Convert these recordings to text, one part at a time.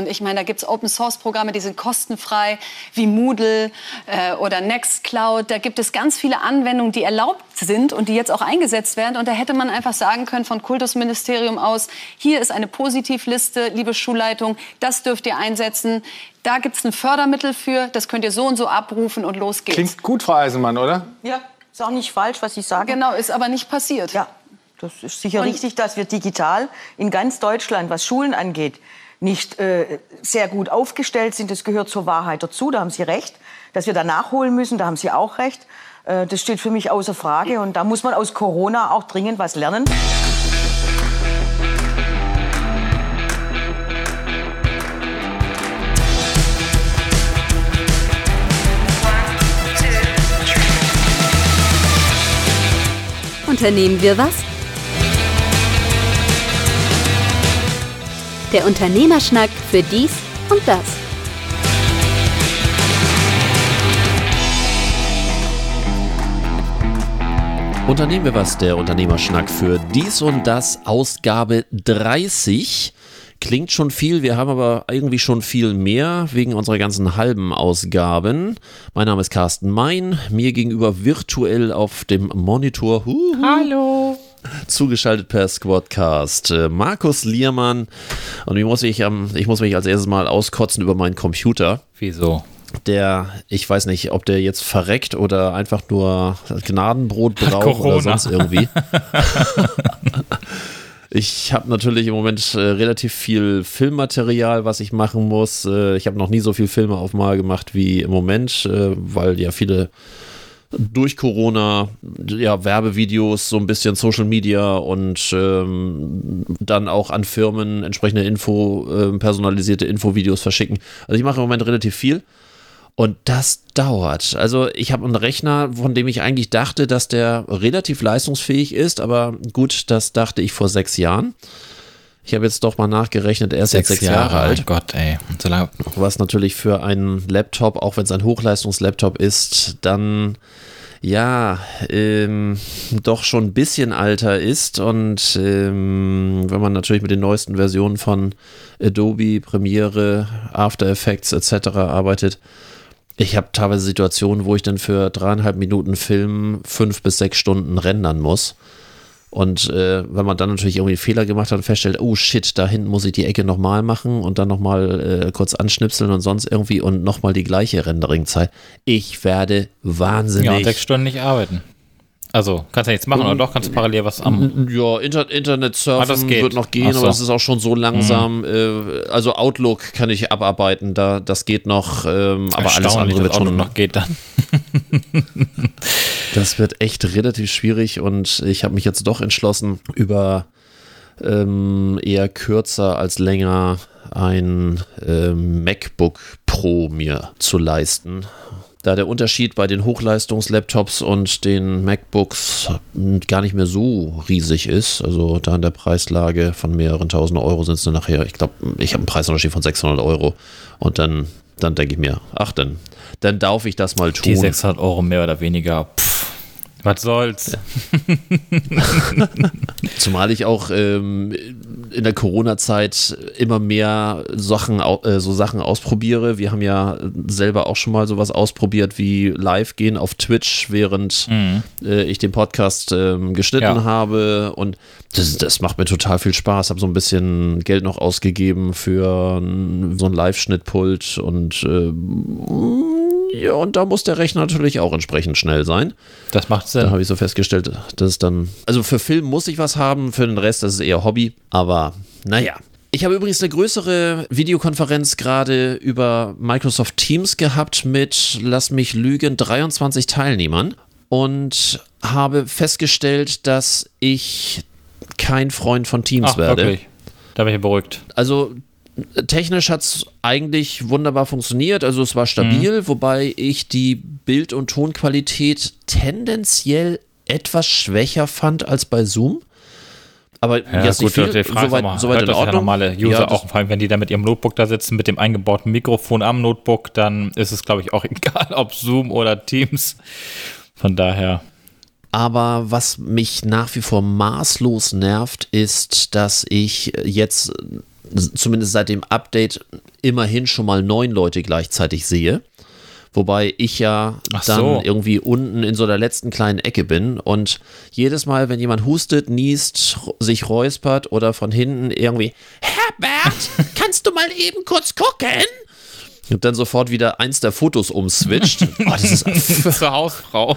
Und ich meine, da gibt es Open-Source-Programme, die sind kostenfrei, wie Moodle äh, oder Nextcloud. Da gibt es ganz viele Anwendungen, die erlaubt sind und die jetzt auch eingesetzt werden. Und da hätte man einfach sagen können von Kultusministerium aus, hier ist eine Positivliste, liebe Schulleitung, das dürft ihr einsetzen. Da gibt es ein Fördermittel für, das könnt ihr so und so abrufen und los geht's. Klingt gut, Frau Eisenmann, oder? Ja, ist auch nicht falsch, was Sie sagen. Genau, ist aber nicht passiert. Ja, das ist sicher Und- richtig, dass wir digital in ganz Deutschland, was Schulen angeht, nicht äh, sehr gut aufgestellt sind. Das gehört zur Wahrheit dazu, da haben Sie recht. Dass wir da nachholen müssen, da haben Sie auch recht. Äh, das steht für mich außer Frage. Und da muss man aus Corona auch dringend was lernen. Unternehmen wir was? Der Unternehmerschnack für dies und das. Unternehmen wir was, der Unternehmerschnack für dies und das, Ausgabe 30. Klingt schon viel, wir haben aber irgendwie schon viel mehr wegen unserer ganzen halben Ausgaben. Mein Name ist Carsten Mein, mir gegenüber virtuell auf dem Monitor. Huhu, Hallo. Zugeschaltet per Squadcast. äh, Markus Liermann. Und ich muss, mich, ähm, ich muss mich als erstes mal auskotzen über meinen Computer. Wieso? Der, ich weiß nicht, ob der jetzt verreckt oder einfach nur Gnadenbrot braucht oder sonst irgendwie. Ich habe natürlich im Moment äh, relativ viel Filmmaterial, was ich machen muss. Äh, ich habe noch nie so viel Filme auf Mal gemacht wie im Moment, äh, weil ja viele durch Corona ja Werbevideos, so ein bisschen Social Media und ähm, dann auch an Firmen entsprechende Info, ähm, personalisierte Infovideos verschicken. Also ich mache im Moment relativ viel. Und das dauert. Also ich habe einen Rechner, von dem ich eigentlich dachte, dass der relativ leistungsfähig ist, aber gut, das dachte ich vor sechs Jahren. Ich habe jetzt doch mal nachgerechnet, er ist jetzt sechs Jahre, alt. Mein Gott, ey. So lange. Was natürlich für einen Laptop, auch wenn es ein Hochleistungslaptop ist, dann ja, ähm, doch schon ein bisschen alter ist und ähm, wenn man natürlich mit den neuesten Versionen von Adobe, Premiere, After Effects etc. arbeitet, ich habe teilweise Situationen, wo ich dann für dreieinhalb Minuten Film fünf bis sechs Stunden rendern muss. Und äh, wenn man dann natürlich irgendwie einen Fehler gemacht hat und feststellt, oh shit, da hinten muss ich die Ecke nochmal machen und dann nochmal äh, kurz anschnipseln und sonst irgendwie und nochmal die gleiche Renderingzeit. Ich werde wahnsinnig. Ja, sechs Stunden nicht arbeiten. Also, kannst ja nichts machen, oder doch? Kannst du parallel was am. Ja, Inter Internet surfen Ah, wird noch gehen, so. Mhm. aber das ist auch schon so langsam. Äh, also Outlook kann ich abarbeiten, da das geht noch, ähm, aber alles andere wird schon noch geht dann. Das wird echt relativ schwierig und ich habe mich jetzt doch entschlossen, über ähm, eher kürzer als länger ein ähm, MacBook Pro mir zu leisten. Da der Unterschied bei den Hochleistungslaptops und den MacBooks gar nicht mehr so riesig ist, also da in der Preislage von mehreren tausend Euro sind es dann nachher, ich glaube, ich habe einen Preisunterschied von 600 Euro und dann, dann denke ich mir, ach, dann, dann darf ich das mal tun. Die 600 Euro mehr oder weniger. Pff, was soll's? Zumal ich auch ähm, in der Corona-Zeit immer mehr Sachen, äh, so Sachen ausprobiere. Wir haben ja selber auch schon mal sowas ausprobiert wie live gehen auf Twitch, während äh, ich den Podcast ähm, geschnitten Ja. habe. Und das, das macht mir total viel Spaß. Habe so ein bisschen Geld noch ausgegeben für so ein Live-Schnittpult und äh, ja, und da muss der Rechner natürlich auch entsprechend schnell sein. Das macht Da Sinn. habe ich so festgestellt, dass dann. Also für Film muss ich was haben, für den Rest das ist eher Hobby. Aber naja. Ich habe übrigens eine größere Videokonferenz gerade über Microsoft Teams gehabt mit, lass mich lügen, 23 Teilnehmern und habe festgestellt, dass ich kein Freund von Teams Ach, werde. wirklich. Da bin ich beruhigt. Also technisch hat es eigentlich wunderbar funktioniert. Also es war stabil, wobei ich die Bild- und Tonqualität tendenziell etwas schwächer fand als bei Zoom. Aber Ja, jetzt nicht gut, viel, Frage ist soweit, mal, soweit in das ja Ordnung. normale User Ja, auch, vor allem wenn die da mit ihrem Notebook da sitzen, mit dem eingebauten Mikrofon am Notebook, dann ist es, glaube ich, auch egal, ob Zoom oder Teams. Von daher. Aber was mich nach wie vor maßlos nervt, ist, dass ich jetzt zumindest seit dem Update immerhin schon mal neun Leute gleichzeitig sehe. Wobei ich ja Ach dann so. irgendwie unten in so der letzten kleinen Ecke bin und jedes Mal, wenn jemand hustet, niest, sich räuspert oder von hinten irgendwie, Herbert, kannst du mal eben kurz gucken? Und dann sofort wieder eins der Fotos umswitcht. Oh, das ist Zur Hausfrau.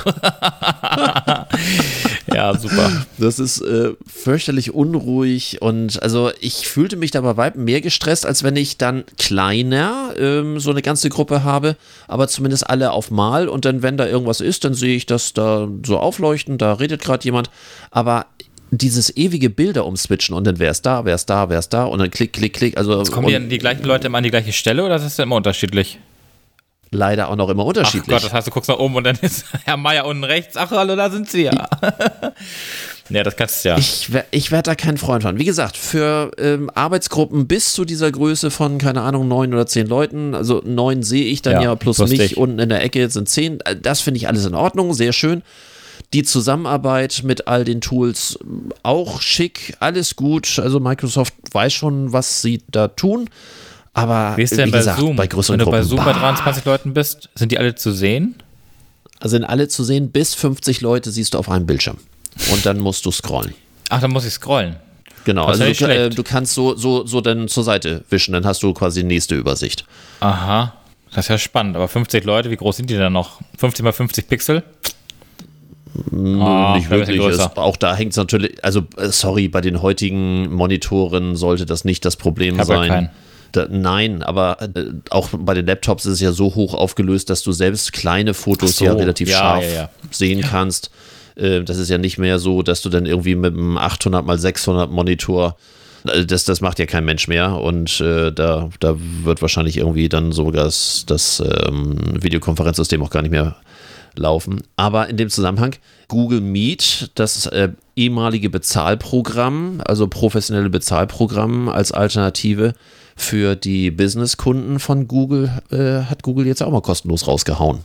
Ja, super. Das ist äh, fürchterlich unruhig und also ich fühlte mich da bei weitem mehr gestresst, als wenn ich dann kleiner ähm, so eine ganze Gruppe habe, aber zumindest alle auf Mal und dann, wenn da irgendwas ist, dann sehe ich das da so aufleuchten, da redet gerade jemand, aber dieses ewige Bilder umswitchen und dann wer ist da, wer ist da, wer ist da und dann klick, klick, klick, also Kommen und die, die gleichen Leute immer an die gleiche Stelle oder ist das immer unterschiedlich? Leider auch noch immer Ach unterschiedlich. Gott, das heißt, du guckst nach oben und dann ist Herr Meier unten rechts. Ach, hallo, da sind sie ja. ja, das kannst du ja. Ich, ich werde da kein Freund von. Wie gesagt, für ähm, Arbeitsgruppen bis zu dieser Größe von, keine Ahnung, neun oder zehn Leuten, also neun sehe ich dann Ja, ja, plus lustig. mich unten in der Ecke sind zehn. Äh, Das finde ich alles in Ordnung, sehr schön. Die Zusammenarbeit mit all den Tools auch schick, alles gut. Also Microsoft weiß schon, was sie da tun. Aber Wie ist denn wie bei gesagt, Zoom? bei größeren Wenn du bei Gruppen, Zoom bei bah, 23 Leuten bist, sind die alle zu sehen? sind alle zu sehen, bis 50 Leute siehst du auf einem Bildschirm. Und dann musst du scrollen. Ach, dann muss ich scrollen. Genau, ist also du, äh, du kannst so, so, so dann zur Seite wischen, dann hast du quasi die nächste Übersicht. Aha. Das ist ja spannend. Aber 50 Leute, wie groß sind die dann noch? 50 mal 50 Pixel? Ah, nicht wirklich. Es, auch da hängt es natürlich, also äh, sorry, bei den heutigen Monitoren sollte das nicht das Problem hab ja sein. keinen. Da, nein, aber äh, auch bei den Laptops ist es ja so hoch aufgelöst, dass du selbst kleine Fotos so, ja relativ ja, scharf ja, ja. sehen kannst. Äh, das ist ja nicht mehr so, dass du dann irgendwie mit einem 800 mal 600 Monitor äh, das, das macht ja kein Mensch mehr und äh, da, da wird wahrscheinlich irgendwie dann sogar das, das ähm, Videokonferenzsystem auch gar nicht mehr laufen. Aber in dem Zusammenhang, Google Meet, das äh, ehemalige Bezahlprogramm, also professionelle Bezahlprogramm als Alternative für die Businesskunden von Google, äh, hat Google jetzt auch mal kostenlos rausgehauen.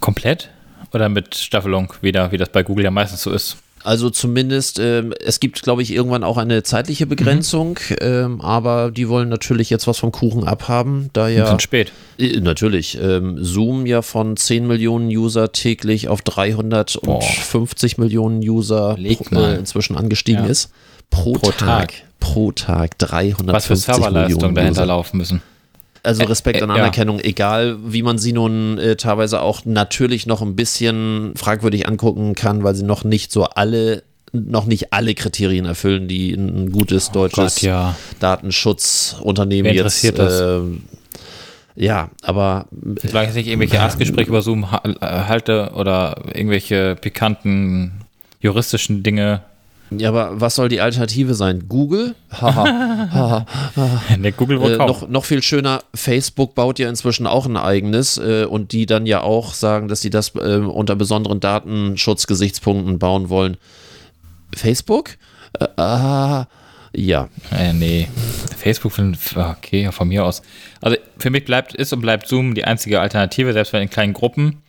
Komplett? Oder mit Staffelung wieder, wie das bei Google ja meistens so ist? Also zumindest, ähm, es gibt, glaube ich, irgendwann auch eine zeitliche Begrenzung, ähm, aber die wollen natürlich jetzt was vom Kuchen abhaben, da Ja. Sind spät. Äh, Natürlich. Ähm, Zoom ja von 10 Millionen User täglich auf 350 Millionen User pro, mal. äh, inzwischen angestiegen Ja. ist. Pro, Pro Tag. Tag. Pro Tag 350 Was für Serverleistung Millionen dahinter laufen müssen. Also Respekt äh, und ja. Anerkennung, egal wie man sie nun äh, teilweise auch natürlich noch ein bisschen fragwürdig angucken kann, weil sie noch nicht so alle noch nicht alle Kriterien erfüllen, die ein gutes deutsches Gott, ja. Datenschutzunternehmen jetzt ähm, ja, aber Solange ich nicht irgendwelche Erstgespräche über Zoom äh, halte oder irgendwelche pikanten juristischen Dinge. Ja, aber was soll die Alternative sein? Google? Haha. Der Google wohl Äh, noch, noch viel schöner, Facebook baut ja inzwischen auch ein eigenes äh, und die dann ja auch sagen, dass sie das äh, unter besonderen Datenschutzgesichtspunkten bauen wollen. Facebook? Äh, ah, ja. Äh, nee. Facebook, okay, von mir aus. Also für mich bleibt, ist und bleibt Zoom die einzige Alternative, selbst wenn in kleinen Gruppen.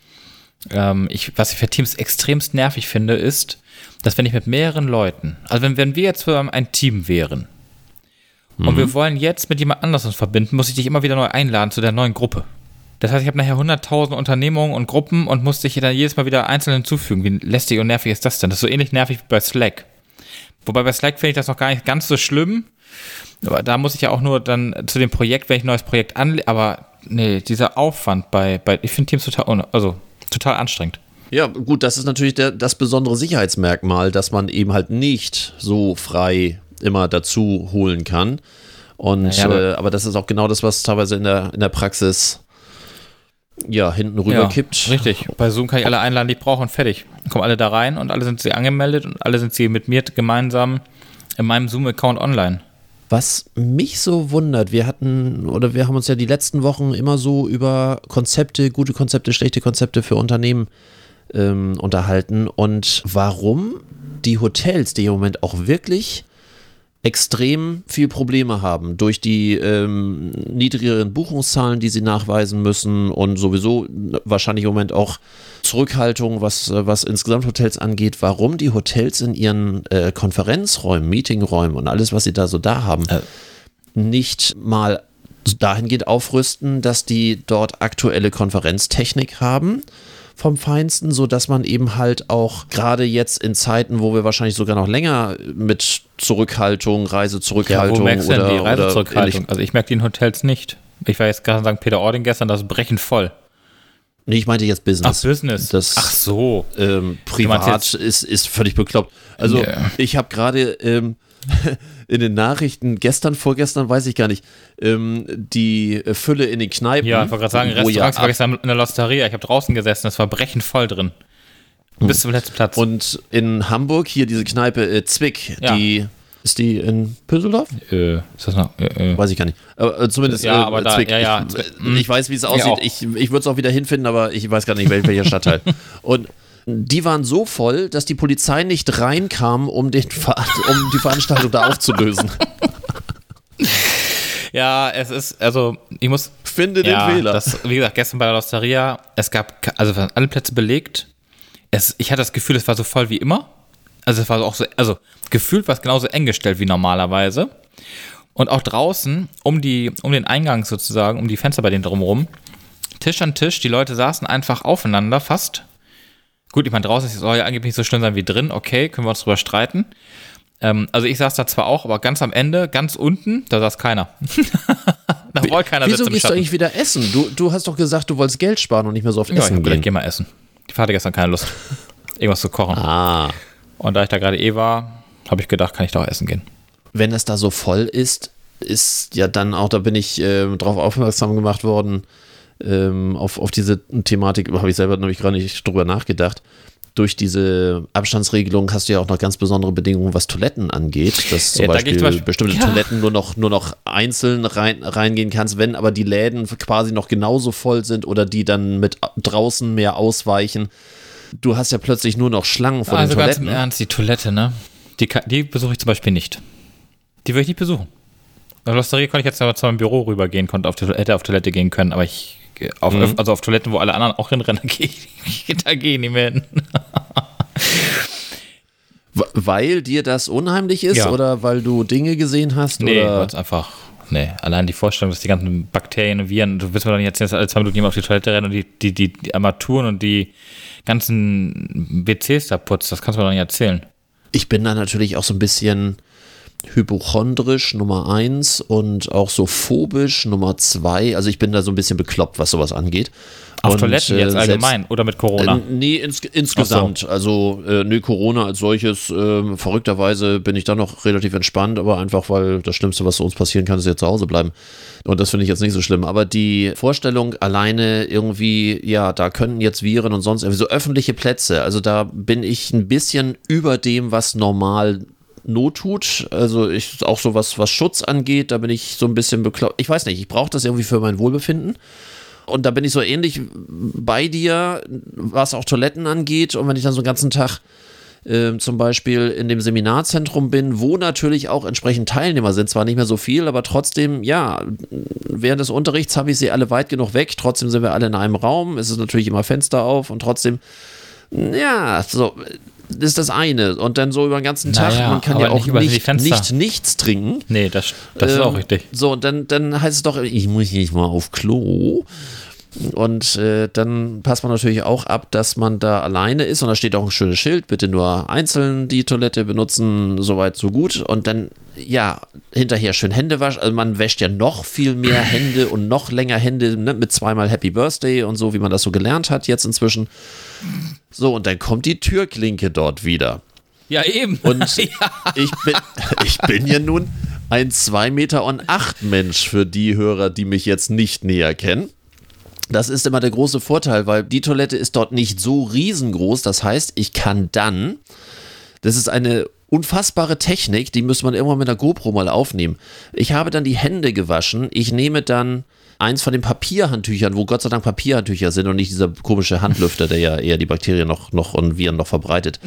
Ähm, ich, was ich für Teams extremst nervig finde, ist, dass wenn ich mit mehreren Leuten, also wenn, wenn wir jetzt für ein Team wären und wir wollen jetzt mit jemand anders uns verbinden, muss ich dich immer wieder neu einladen zu der neuen Gruppe. Das heißt, ich habe nachher 100.000 Unternehmungen und Gruppen und muss dich dann jedes Mal wieder einzeln hinzufügen. Wie lästig und nervig ist das denn? Das ist so ähnlich nervig wie bei Slack. Wobei bei Slack finde ich das noch gar nicht ganz so schlimm. Aber da muss ich ja auch nur dann zu dem Projekt, wenn ich ein neues Projekt anlege, aber nee, dieser Aufwand bei, bei ich finde Teams total, also total anstrengend. Ja, gut, das ist natürlich der, das besondere Sicherheitsmerkmal, dass man eben halt nicht so frei immer dazu holen kann. Und Naja, aber- äh, aber das ist auch genau das, was teilweise in der, in der Praxis ja hinten rüber kippt. Richtig. Bei Zoom kann ich alle einladen, die ich brauche und fertig. Dann kommen alle da rein und alle sind sie angemeldet und alle sind sie mit mir gemeinsam in meinem Zoom-Account online. Was mich so wundert, wir hatten oder wir haben uns ja die letzten Wochen immer so über Konzepte, gute Konzepte, schlechte Konzepte für Unternehmen ähm, unterhalten. Und warum die Hotels, die im Moment auch wirklich extrem viel Probleme haben durch die ähm, niedrigeren Buchungszahlen, die sie nachweisen müssen und sowieso wahrscheinlich im Moment auch Zurückhaltung, was, was insgesamt Hotels angeht, warum die Hotels in ihren äh, Konferenzräumen, Meetingräumen und alles, was sie da so da haben, Äh, nicht mal dahingehend aufrüsten, dass die dort aktuelle Konferenztechnik haben vom Feinsten, sodass man eben halt auch gerade jetzt in Zeiten, wo wir wahrscheinlich sogar noch länger mit Zurückhaltung, Reisezurückhaltung ja, wo oder, denn die oder Reisezurückhaltung? Also ich merke die in Hotels nicht. Ich war jetzt gerade in St. Peter-Ording gestern, das ist brechend voll. Nee, ich meinte jetzt Business. Ach, Business. Das, Ach so. Ähm, privat ist, ist völlig bekloppt. Also Ja. ich habe gerade ähm, in den Nachrichten, gestern, vorgestern, weiß ich gar nicht, ähm, die Fülle in den Kneipen. Ja, ich wollte gerade sagen, wo ja Restaurants war gestern in der Losteria. Ich habe draußen gesessen, das war brechend voll drin. Bis zum letzten Platz. Und in Hamburg hier diese Kneipe äh, Zwick, Ja. die ist die in Püsseldorf? äh, ist das noch? Äh, äh. Weiß ich gar nicht. Aber äh, zumindest Ja, äh, aber da- Zwick. ja, ja, ich, äh, hm. ich weiß, wie es auch. aussieht. Ich, ich würde es auch wieder hinfinden, aber ich weiß gar nicht, wel- welcher Stadtteil. Und die waren so voll, dass die Polizei nicht reinkam, um, den Ver um die Veranstaltung da aufzulösen. Ja, es ist, also, ich muss. Finde ja, den Fehler. Das, wie gesagt, gestern bei der Losteria, es gab, also waren alle Plätze belegt. Es, ich hatte das Gefühl, es war so voll wie immer. Also, es war auch so, also, gefühlt war es genauso eng gestellt wie normalerweise. Und auch draußen, um, die, um den Eingang sozusagen, um die Fenster bei denen drumherum, Tisch an Tisch, die Leute saßen einfach aufeinander, fast. Gut, ich meine, draußen soll ja angeblich nicht so schlimm sein wie drin, okay, können wir uns drüber streiten. Ähm, also ich saß da zwar auch, aber ganz am Ende, ganz unten, da saß keiner. da wollte keiner Wieso gehst du eigentlich wieder essen? Du, du hast doch gesagt, du wolltest Geld sparen und nicht mehr so oft Ja, ich essen gedacht, gehen. geh mal essen. Die hatte gestern keine Lust, irgendwas zu kochen. Ah. Und da ich da gerade eh war, habe ich gedacht, kann ich da auch essen gehen. wenn es da so voll ist, ist ja dann auch, da bin ich ähm, drauf aufmerksam gemacht worden, ähm, auf, auf diese Thematik, habe ich selber nämlich gar nicht drüber nachgedacht. Durch diese Abstandsregelung hast du ja auch noch ganz besondere Bedingungen, was Toiletten angeht, dass zum, Ja, da Beispiel, zum Beispiel- bestimmte Ja. Toiletten nur noch, nur noch einzeln rein, reingehen kannst, wenn aber die Läden quasi noch genauso voll sind oder die dann mit draußen mehr ausweichen. Du hast ja plötzlich nur noch Schlangen vor also den ganz Toiletten. im Ernst, die Toilette, ne? Die, die besuche ich zum Beispiel nicht. Die würde ich nicht besuchen. Bei der Losteria konnte ich jetzt aber zu meinem Büro rübergehen, konnte auf die, hätte auf Toilette gehen können, aber ich auf, Mhm. also auf Toiletten, wo alle anderen auch hinrennen, gehe da gehe ich nicht mehr hin. Weil dir das unheimlich ist Ja. oder weil du Dinge gesehen hast? Nee, oder? weil's einfach. Nee, allein die Vorstellung, dass die ganzen Bakterien und Viren, du willst mir doch nicht erzählen, dass alle zwei Minuten jemand auf die Toilette rennt und die, die, die, die Armaturen und die ganzen WCs da putzt, das kannst du mir doch nicht erzählen. Ich bin da natürlich auch so ein bisschen hypochondrisch Nummer eins und auch so phobisch Nummer zwei. Also ich bin da so ein bisschen bekloppt, was sowas angeht. Auf Und, Toiletten äh, jetzt selbst- allgemein oder mit Corona? Äh, nee, ins, insgesamt. Also, äh, nee, Corona als solches, ähm, verrückterweise bin ich da noch relativ entspannt, aber einfach, weil das Schlimmste, was uns passieren kann, ist ja zu Hause bleiben. Und das finde ich jetzt nicht so schlimm. Aber die Vorstellung alleine irgendwie, ja, da könnten jetzt Viren und sonst irgendwie so öffentliche Plätze, also da bin ich ein bisschen über dem, was normal Not tut. Also ich auch so was, was Schutz angeht, da bin ich so ein bisschen bekloppt. Ich weiß nicht, ich brauche das irgendwie für mein Wohlbefinden. Und da bin ich so ähnlich bei dir, was auch Toiletten angeht. Und wenn ich dann so einen ganzen Tag ähm, zum Beispiel in dem Seminarzentrum bin, wo natürlich auch entsprechend Teilnehmer sind, zwar nicht mehr so viel, aber trotzdem, ja, während des Unterrichts habe ich sie alle weit genug weg, trotzdem sind wir alle in einem Raum, es ist natürlich immer Fenster auf und trotzdem, ja, so ist das eine. Und dann so über den ganzen Tag, Naja, man kann ja nicht auch nicht, Fenster. nicht nichts trinken. nee, das, das ist Ähm, auch richtig. So, dann, dann heißt es doch, ich muss nicht mal auf Klo. Und äh, dann passt man natürlich auch ab, dass man da alleine ist und da steht auch ein schönes Schild, bitte nur einzeln die Toilette benutzen, soweit so gut. Und dann, ja, hinterher schön Hände waschen. Also man wäscht ja noch viel mehr Hände und noch länger Hände ne, mit zweimal Happy Birthday und so, wie man das so gelernt hat jetzt inzwischen. So, und dann kommt die Türklinke dort wieder. Ja, eben. Und ich, bin, ich bin ja nun ein 2 Meter und 8 Mensch für die Hörer, die mich jetzt nicht näher kennen. Das ist immer der große Vorteil, weil die Toilette ist dort nicht so riesengroß. Das heißt, ich kann dann, das ist eine unfassbare Technik, die müsste man irgendwann mit einer GoPro mal aufnehmen. Ich habe dann die Hände gewaschen. Ich nehme dann eins von den Papierhandtüchern, wo Gott sei Dank Papierhandtücher sind und nicht dieser komische Handlüfter, der ja eher die Bakterien noch, noch und Viren noch verbreitet.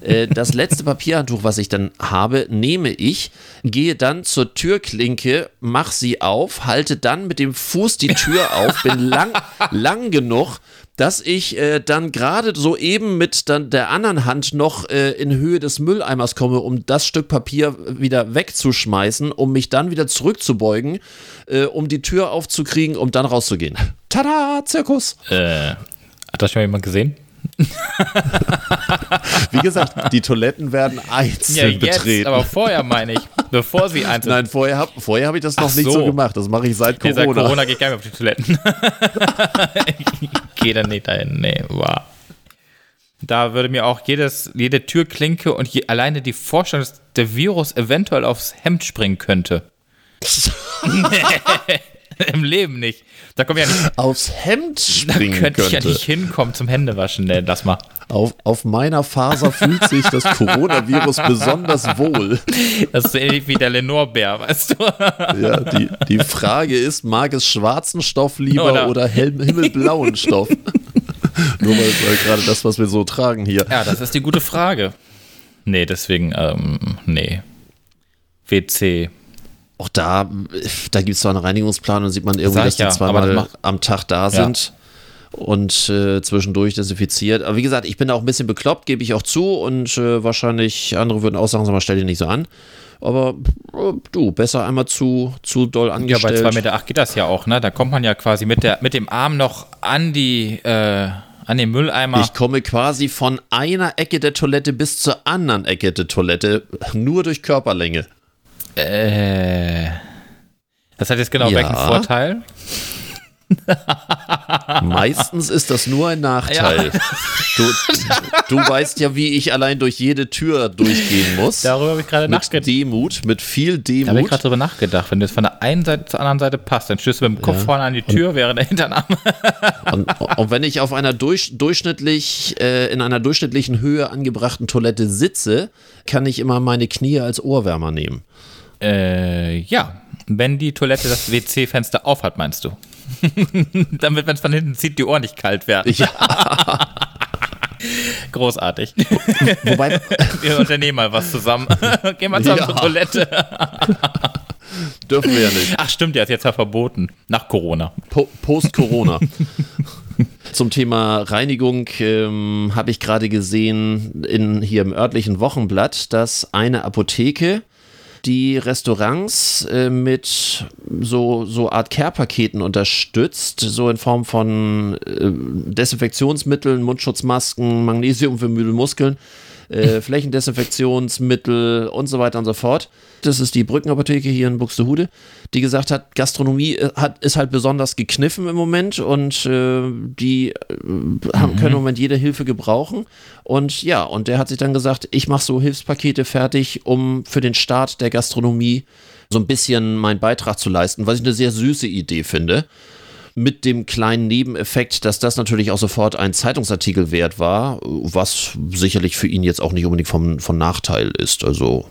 Äh, das letzte Papierhandtuch, was ich dann habe, nehme ich, gehe dann zur Türklinke, mach sie auf, halte dann mit dem Fuß die Tür auf, bin lang, lang genug, dass ich äh, dann gerade so eben mit dann der anderen Hand noch äh, in Höhe des Mülleimers komme, um das Stück Papier wieder wegzuschmeißen, um mich dann wieder zurückzubeugen, äh, um die Tür aufzukriegen, um dann rauszugehen. Tada, Zirkus! Äh, hat das schon mal jemand gesehen? Wie gesagt, die Toiletten werden einzeln betreten. aber vorher meine ich, bevor sie einzeln. Nein, vorher habe vorher hab ich das noch Ach nicht so so. gemacht. Das mache ich seit Nee, Corona. seit Corona gehe ich gar nicht auf die Toiletten. ich gehe dann nicht dahin. Nee, wow. Da würde mir auch jedes, jede Türklinke und je, alleine die Vorstellung, dass der Virus eventuell aufs Hemd springen könnte. Im Leben nicht. Da komme ja nicht. Aufs Hemd Da springen könnte ich ja nicht hinkommen zum Händewaschen. Nee, lass mal. Auf, auf meiner Faser fühlt sich das Coronavirus besonders wohl. Das ist ähnlich wie der Lenore-Bär, weißt du? Ja, die, die Frage ist, mag es schwarzen Stoff lieber Oder- oder, hell, himmelblauen Stoff? Nur weil, weil gerade das, was wir so tragen hier. Ja, das ist die gute Frage. Nee, deswegen, ähm, nee. WC. Auch da, da gibt es zwar einen Reinigungsplan und sieht man irgendwie, dass die ja, zweimal am Tag da Ja. sind und äh, zwischendurch desinfiziert. Aber wie gesagt, ich bin da auch ein bisschen bekloppt, gebe ich auch zu und äh, wahrscheinlich andere würden auch sagen, sag mal, stell dich nicht so an. Aber äh, du, besser einmal zu, zu doll Ja, bei angestellt. 2,8 Meter acht geht das ja auch, ne? Da kommt man ja quasi mit, der, mit dem Arm noch an die, äh, an den Mülleimer. Ich komme quasi von einer Ecke der Toilette bis zur anderen Ecke der Toilette, nur durch Körperlänge. Äh, das hat jetzt genau Ja. welchen Vorteil? Meistens ist das nur ein Nachteil. Du, du weißt ja, wie ich allein durch jede Tür durchgehen muss. Darüber habe ich gerade mit nachgedacht. Demut, mit viel Da habe ich Demut. gerade drüber nachgedacht. Wenn du jetzt von der einen Seite zur anderen Seite passt, dann stößt du mit dem Kopf vorne an die Tür, während der Hinternarm. Und, und wenn ich auf einer durch, durchschnittlich, äh, in einer durchschnittlichen Höhe angebrachten Toilette sitze, kann ich immer meine Knie als Ohrwärmer nehmen. Äh, ja. Wenn die Toilette das WC-Fenster auf hat, meinst du? Damit, wenn es von hinten zieht, die Ohren nicht kalt werden. Ja, Großartig. wobei, Wir unternehmen mal was zusammen. Gehen wir zusammen Ja. zur Toilette. dürfen wir ja nicht. Ach stimmt, ja, ist jetzt ja verboten. Nach Corona. Po Post-Corona. Zum Thema Reinigung ähm, habe ich gerade gesehen in, hier im örtlichen Wochenblatt, dass eine Apotheke die Restaurants äh, mit so, so Art Care-Paketen unterstützt, so in Form von äh, Desinfektionsmitteln, Mundschutzmasken, Magnesium für müde Muskeln, äh, Flächendesinfektionsmittel und so weiter und so fort. Das ist die Brückenapotheke hier in Buxtehude, die gesagt hat, Gastronomie äh, hat, ist halt besonders gekniffen im Moment und äh, die äh, haben, können im Moment jede Hilfe gebrauchen. Und ja, und der hat sich dann gesagt, ich mache so Hilfspakete fertig, um für den Start der Gastronomie so ein bisschen meinen Beitrag zu leisten, was ich eine sehr süße Idee finde mit dem kleinen Nebeneffekt, dass das natürlich auch sofort ein Zeitungsartikel wert war, was sicherlich für ihn jetzt auch nicht unbedingt vom, von Nachteil ist. Also,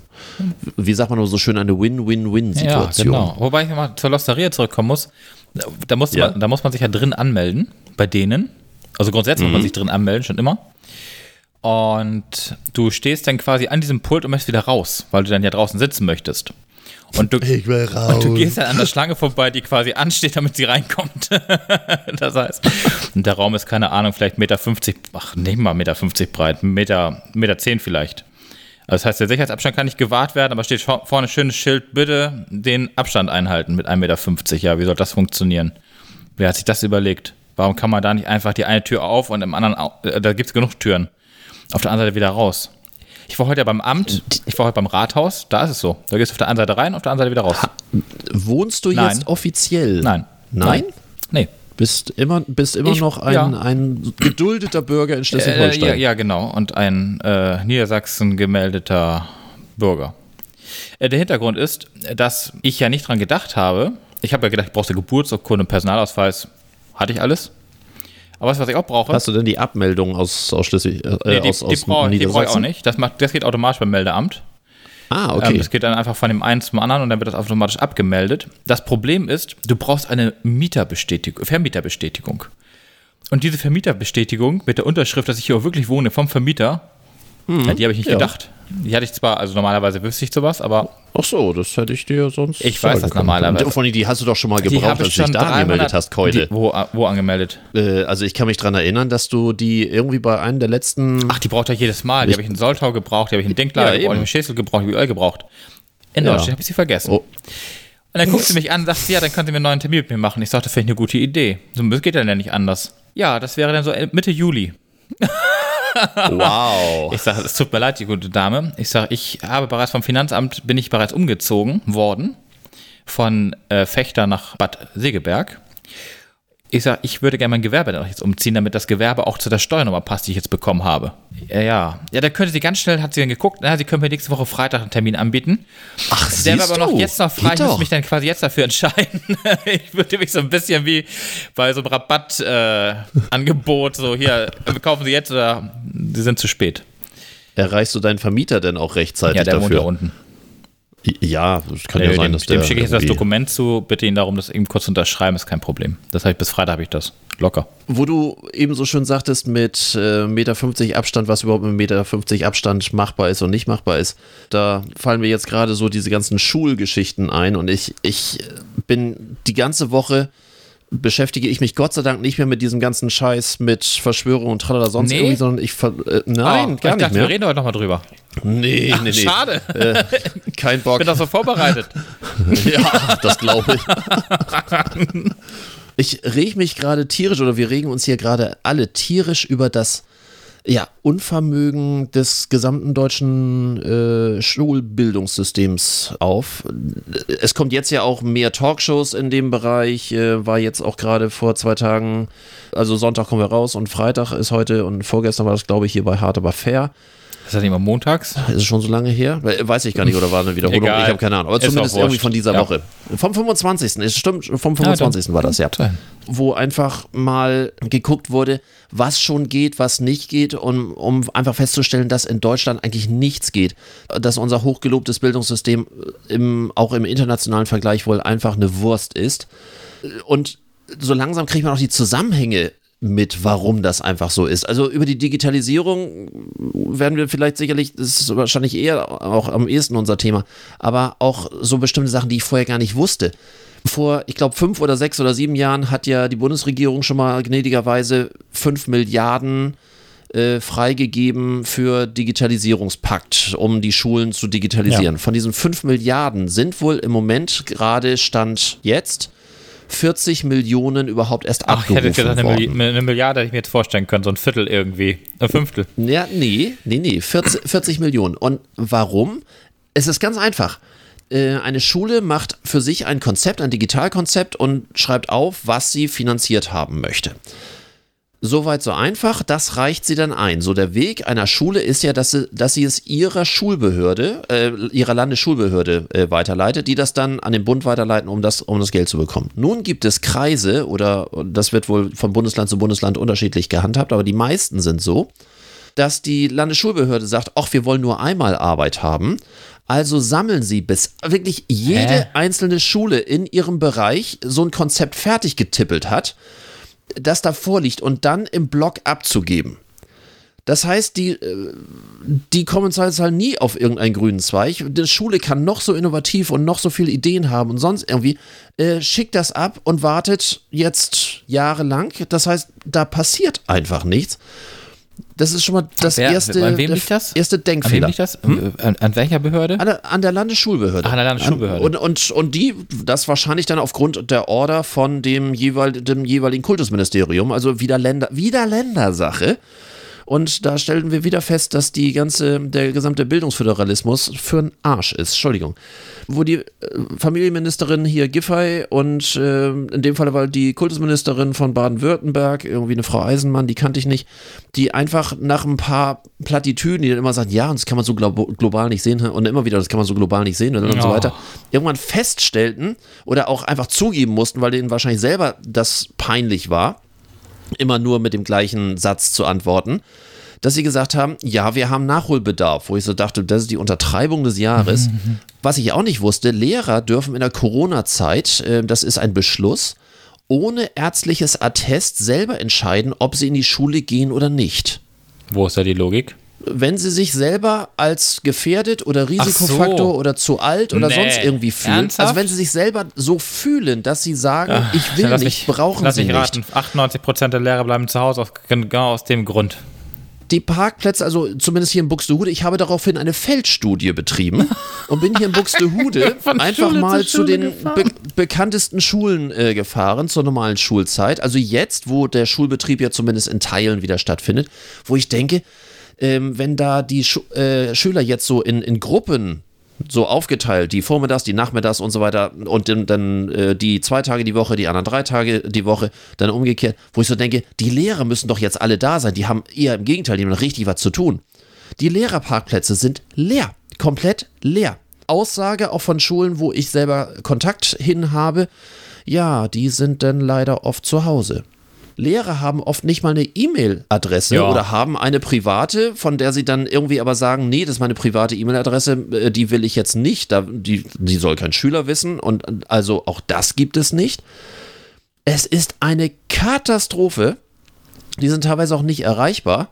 wie sagt man nur so schön, eine Win-Win-Win-Situation. Ja, genau. Wobei ich mal zur Losteria zurückkommen muss. Da muss, Ja. man, da muss man sich ja drin anmelden, bei denen. Also grundsätzlich muss man sich drin anmelden, schon immer. Und du stehst dann quasi an diesem Pult und möchtest wieder raus, weil du dann ja draußen sitzen möchtest. Und du, Ich will raus. und du gehst dann an der Schlange vorbei, die quasi ansteht, damit sie reinkommt. das heißt, und der Raum ist, keine Ahnung, vielleicht 1,50 Meter, ach, nicht mal 1,50 Meter breit, 1,10 Meter, 1,10 Meter zehn vielleicht. Also das heißt, der Sicherheitsabstand kann nicht gewahrt werden, aber steht vor- vorne ein schönes Schild, bitte den Abstand einhalten mit 1,50 Meter. Ja, wie soll das funktionieren? Wer hat sich das überlegt? Warum kann man da nicht einfach die eine Tür auf und im anderen, äh, da gibt es genug Türen, auf der anderen Seite wieder raus? Ich war heute ja beim Amt, ich war heute beim Rathaus, da ist es so. Da gehst du auf der einen Seite rein, auf der anderen Seite wieder raus. Wohnst du Nein. jetzt offiziell? Nein. Nein? Nee. Bist immer, bist immer Ich- noch ein, ja. ein geduldeter Bürger in Äh, Schleswig-Holstein. ja, ja, genau. Und ein äh, Niedersachsen gemeldeter Bürger. Äh, der Hintergrund ist, dass ich ja nicht dran gedacht habe. Ich habe ja gedacht, ich brauche Geburtsurkunde und Personalausweis. Hatte ich alles. Aber was ich auch brauche? Hast du denn die Abmeldung aus, aus Schleswig, äh, Nee, die, aus, die aus brauche die brauch ich auch nicht. Das, macht, das geht automatisch beim Meldeamt. Ah, Ähm, okay. das geht dann einfach von dem einen zum anderen und dann wird das automatisch abgemeldet. Das Problem ist, du brauchst eine Mieterbestätigung, Vermieterbestätigung. Und diese Vermieterbestätigung mit der Unterschrift, dass ich hier auch wirklich wohne, vom Vermieter, Ja, die habe ich nicht Ja. gedacht. Die hatte ich zwar, also normalerweise wüsste ich sowas, aber Ach so, das hätte ich dir sonst. Ich weiß das können. normalerweise. Allem, die hast du doch schon mal gebraucht, habe als du dich da angemeldet 300 hast, Keule. Wo, wo angemeldet? Äh, also ich kann mich daran erinnern, dass du die irgendwie bei einem der letzten. Ach, die braucht ich jedes Mal. Die habe ich in Soltau gebraucht, die habe ich in Dinklage Ja, gebraucht, die habe eben. ich in Schäsel gebraucht, die habe ich überall gebraucht. In Ja. Deutschland habe ich sie vergessen. Oh. Und dann guckt sie mich an und sagt, ja, dann können Sie mir einen neuen Termin mit mir machen. Ich sagte, das finde ich eine gute Idee. So das geht dann ja nicht anders. Ja, das wäre dann so Mitte Juli. Wow. Ich sage, es tut mir leid, die gute Dame. Ich sage, ich habe bereits vom Finanzamt, bin ich bereits umgezogen worden von äh, Fechter nach Bad Segeberg. Ich sage, ich würde gerne mein Gewerbe dann jetzt umziehen, damit das Gewerbe auch zu der Steuernummer passt, die ich jetzt bekommen habe. Ja, ja. Ja, da könnte sie ganz schnell, hat sie dann geguckt, na, sie können mir nächste Woche Freitag einen Termin anbieten. Ach, Der war aber noch du? jetzt noch frei. Geht Ich muss mich dann quasi jetzt dafür entscheiden. ich würde mich so ein bisschen wie bei so einem Rabattangebot, äh, so hier, wir kaufen Sie jetzt oder Sie sind zu spät. Erreichst du deinen Vermieter denn auch rechtzeitig Ja, der wohnt da dafür? unten. Ja, das kann ja Nö, sein, dem, dass der. dem schicke ich jetzt das Dokument zu, bitte ihn darum, das eben kurz zu unterschreiben, ist kein Problem. Das ich bis Freitag habe ich das. Locker. Wo du eben so schön sagtest, mit äh, Meter 50 Abstand, was überhaupt mit Meter 50 Abstand machbar ist und nicht machbar ist, da fallen mir jetzt gerade so diese ganzen Schulgeschichten ein und ich, ich bin die ganze Woche beschäftige ich mich Gott sei Dank nicht mehr mit diesem ganzen Scheiß mit Verschwörung und tralala sonst Nee? irgendwie, sondern ich ver äh, nein, Oh, gar ich nicht dachte, mehr. wir reden heute nochmal drüber. Nee, nee, nee. Schade. Äh, kein Bock. Ich bin doch so vorbereitet. Ja, das glaube ich. Ich reg mich gerade tierisch oder wir regen uns hier gerade alle tierisch über das ja, Unvermögen des gesamten deutschen äh, Schulbildungssystems auf. Es kommt jetzt ja auch mehr Talkshows in dem Bereich, äh, war jetzt auch gerade vor zwei Tagen, also Sonntag kommen wir raus und Freitag ist heute und vorgestern war das, glaube ich, hier bei Hart aber fair. Ist das nicht mal montags? Ist es schon so lange her? Weiß ich gar nicht, oder war eine Wiederholung? Egal. Ich habe keine Ahnung. Aber Ist zumindest irgendwie von dieser Ja. Woche. Vom 25. Es stimmt, vom 25. war das ja. sein. Wo einfach mal geguckt wurde, was schon geht, was nicht geht, um, um einfach festzustellen, dass in Deutschland eigentlich nichts geht. Dass unser hochgelobtes Bildungssystem im, auch im internationalen Vergleich wohl einfach eine Wurst ist. Und so langsam kriegt man auch die Zusammenhänge mit, warum das einfach so ist. Also über die Digitalisierung werden wir vielleicht sicherlich, das ist wahrscheinlich eher auch am ehesten unser Thema, aber auch so bestimmte Sachen, die ich vorher gar nicht wusste. Vor, ich glaube, fünf oder sechs oder sieben Jahren hat ja die Bundesregierung schon mal gnädigerweise fünf Milliarden äh, freigegeben für Digitalisierungspakt, um die Schulen zu digitalisieren. Von diesen fünf Milliarden sind wohl im Moment gerade Stand jetzt 40 Millionen überhaupt erst Ach, ich abgerufen hätte gedacht, eine, worden. Eine Milliarde hätte ich mir jetzt vorstellen können, so ein Viertel irgendwie. Ein Fünftel. Ja, nee, nee, nee, 40, 40 Millionen. Und warum? Es ist ganz einfach. Äh, Eine Schule macht für sich ein Konzept, ein Digitalkonzept und schreibt auf, was sie finanziert haben möchte. Soweit so einfach, das reicht sie dann ein. So der Weg einer Schule ist ja, dass sie, dass sie es ihrer Schulbehörde, äh, ihrer Landesschulbehörde äh, weiterleitet, die das dann an den Bund weiterleiten, um das, um das Geld zu bekommen. Nun gibt es Kreise oder das wird wohl von Bundesland zu Bundesland unterschiedlich gehandhabt, aber die meisten sind so, dass die Landesschulbehörde sagt, ach, wir wollen nur einmal Arbeit haben. Also sammeln sie bis wirklich jede Hä? einzelne Schule in ihrem Bereich so ein Konzept fertig getippelt hat, das da vorliegt und dann im Block abzugeben. Das heißt, die, äh, die kommen halt nie auf irgendeinen grünen Zweig. Die Schule kann noch so innovativ und noch so viele Ideen haben und sonst irgendwie. Äh, schickt das ab und wartet jetzt jahrelang. Das heißt, da passiert einfach nichts. Das ist schon mal das Wer- erste, an wem liegt das? erste An wem Denkfehler. liegt das? An, an welcher Behörde? An der, an der Landesschulbehörde. Ach, an der Landesschulbehörde. Und, und, und die, das wahrscheinlich dann aufgrund der Order von dem, jeweil, dem jeweiligen Kultusministerium, also wieder Länder, wieder Ländersache. Und da stellten wir wieder fest, dass die ganze, der gesamte Bildungsföderalismus für einen Arsch ist. Entschuldigung. Wo die äh, Familienministerin hier Giffey und äh, in dem Fall war die Kultusministerin von Baden-Württemberg, irgendwie eine Frau Eisenmann, die kannte ich nicht, die einfach nach ein paar Plattitüden, die dann immer sagt, ja, und das kann man so glo global nicht sehen und immer wieder, das kann man so global nicht sehen und so Oh. weiter, irgendwann feststellten oder auch einfach zugeben mussten, weil denen wahrscheinlich selber das peinlich war, immer nur mit dem gleichen Satz zu antworten, dass sie gesagt haben, ja, wir haben Nachholbedarf, wo ich so dachte, das ist die Untertreibung des Jahres. Was ich auch nicht wusste, Lehrer dürfen in der Corona-Zeit, äh, das ist ein Beschluss, ohne ärztliches Attest selber entscheiden, ob sie in die Schule gehen oder nicht. Wo ist da die Logik? Wenn sie sich selber als gefährdet oder Risikofaktor so. oder zu alt oder Nee. sonst irgendwie fühlen. Ernsthaft? Also wenn sie sich selber so fühlen, dass sie sagen, ich will nicht, mich, brauchen lass sie mich nicht. raten. 98 Prozent der Lehrer bleiben zu Hause aus, genau aus dem Grund. Die Parkplätze, also zumindest hier in Buxtehude, ich habe daraufhin eine Feldstudie betrieben und bin hier in Buxtehude einfach Schule mal zu zu den be bekanntesten Schulen äh, gefahren zur normalen Schulzeit. Also jetzt, wo der Schulbetrieb ja zumindest in Teilen wieder stattfindet, wo ich denke, ähm, wenn da die Schu äh, Schüler jetzt so in, in Gruppen so aufgeteilt, die Vormittags, die Nachmittags und so weiter und dann, dann äh, die zwei Tage die Woche, die anderen drei Tage die Woche, dann umgekehrt, wo ich so denke, die Lehrer müssen doch jetzt alle da sein, die haben eher im Gegenteil, die haben richtig was zu tun. Die Lehrerparkplätze sind leer, komplett leer. Aussage auch von Schulen, wo ich selber Kontakt hin habe, ja, die sind dann leider oft zu Hause. Lehrer haben oft nicht mal eine E-Mail-Adresse Ja. oder haben eine private, von der sie dann irgendwie aber sagen, nee, das ist meine private E-Mail-Adresse, äh, die will ich jetzt nicht, die, die soll kein Schüler wissen und also auch das gibt es nicht. Es ist eine Katastrophe. Die sind teilweise auch nicht erreichbar.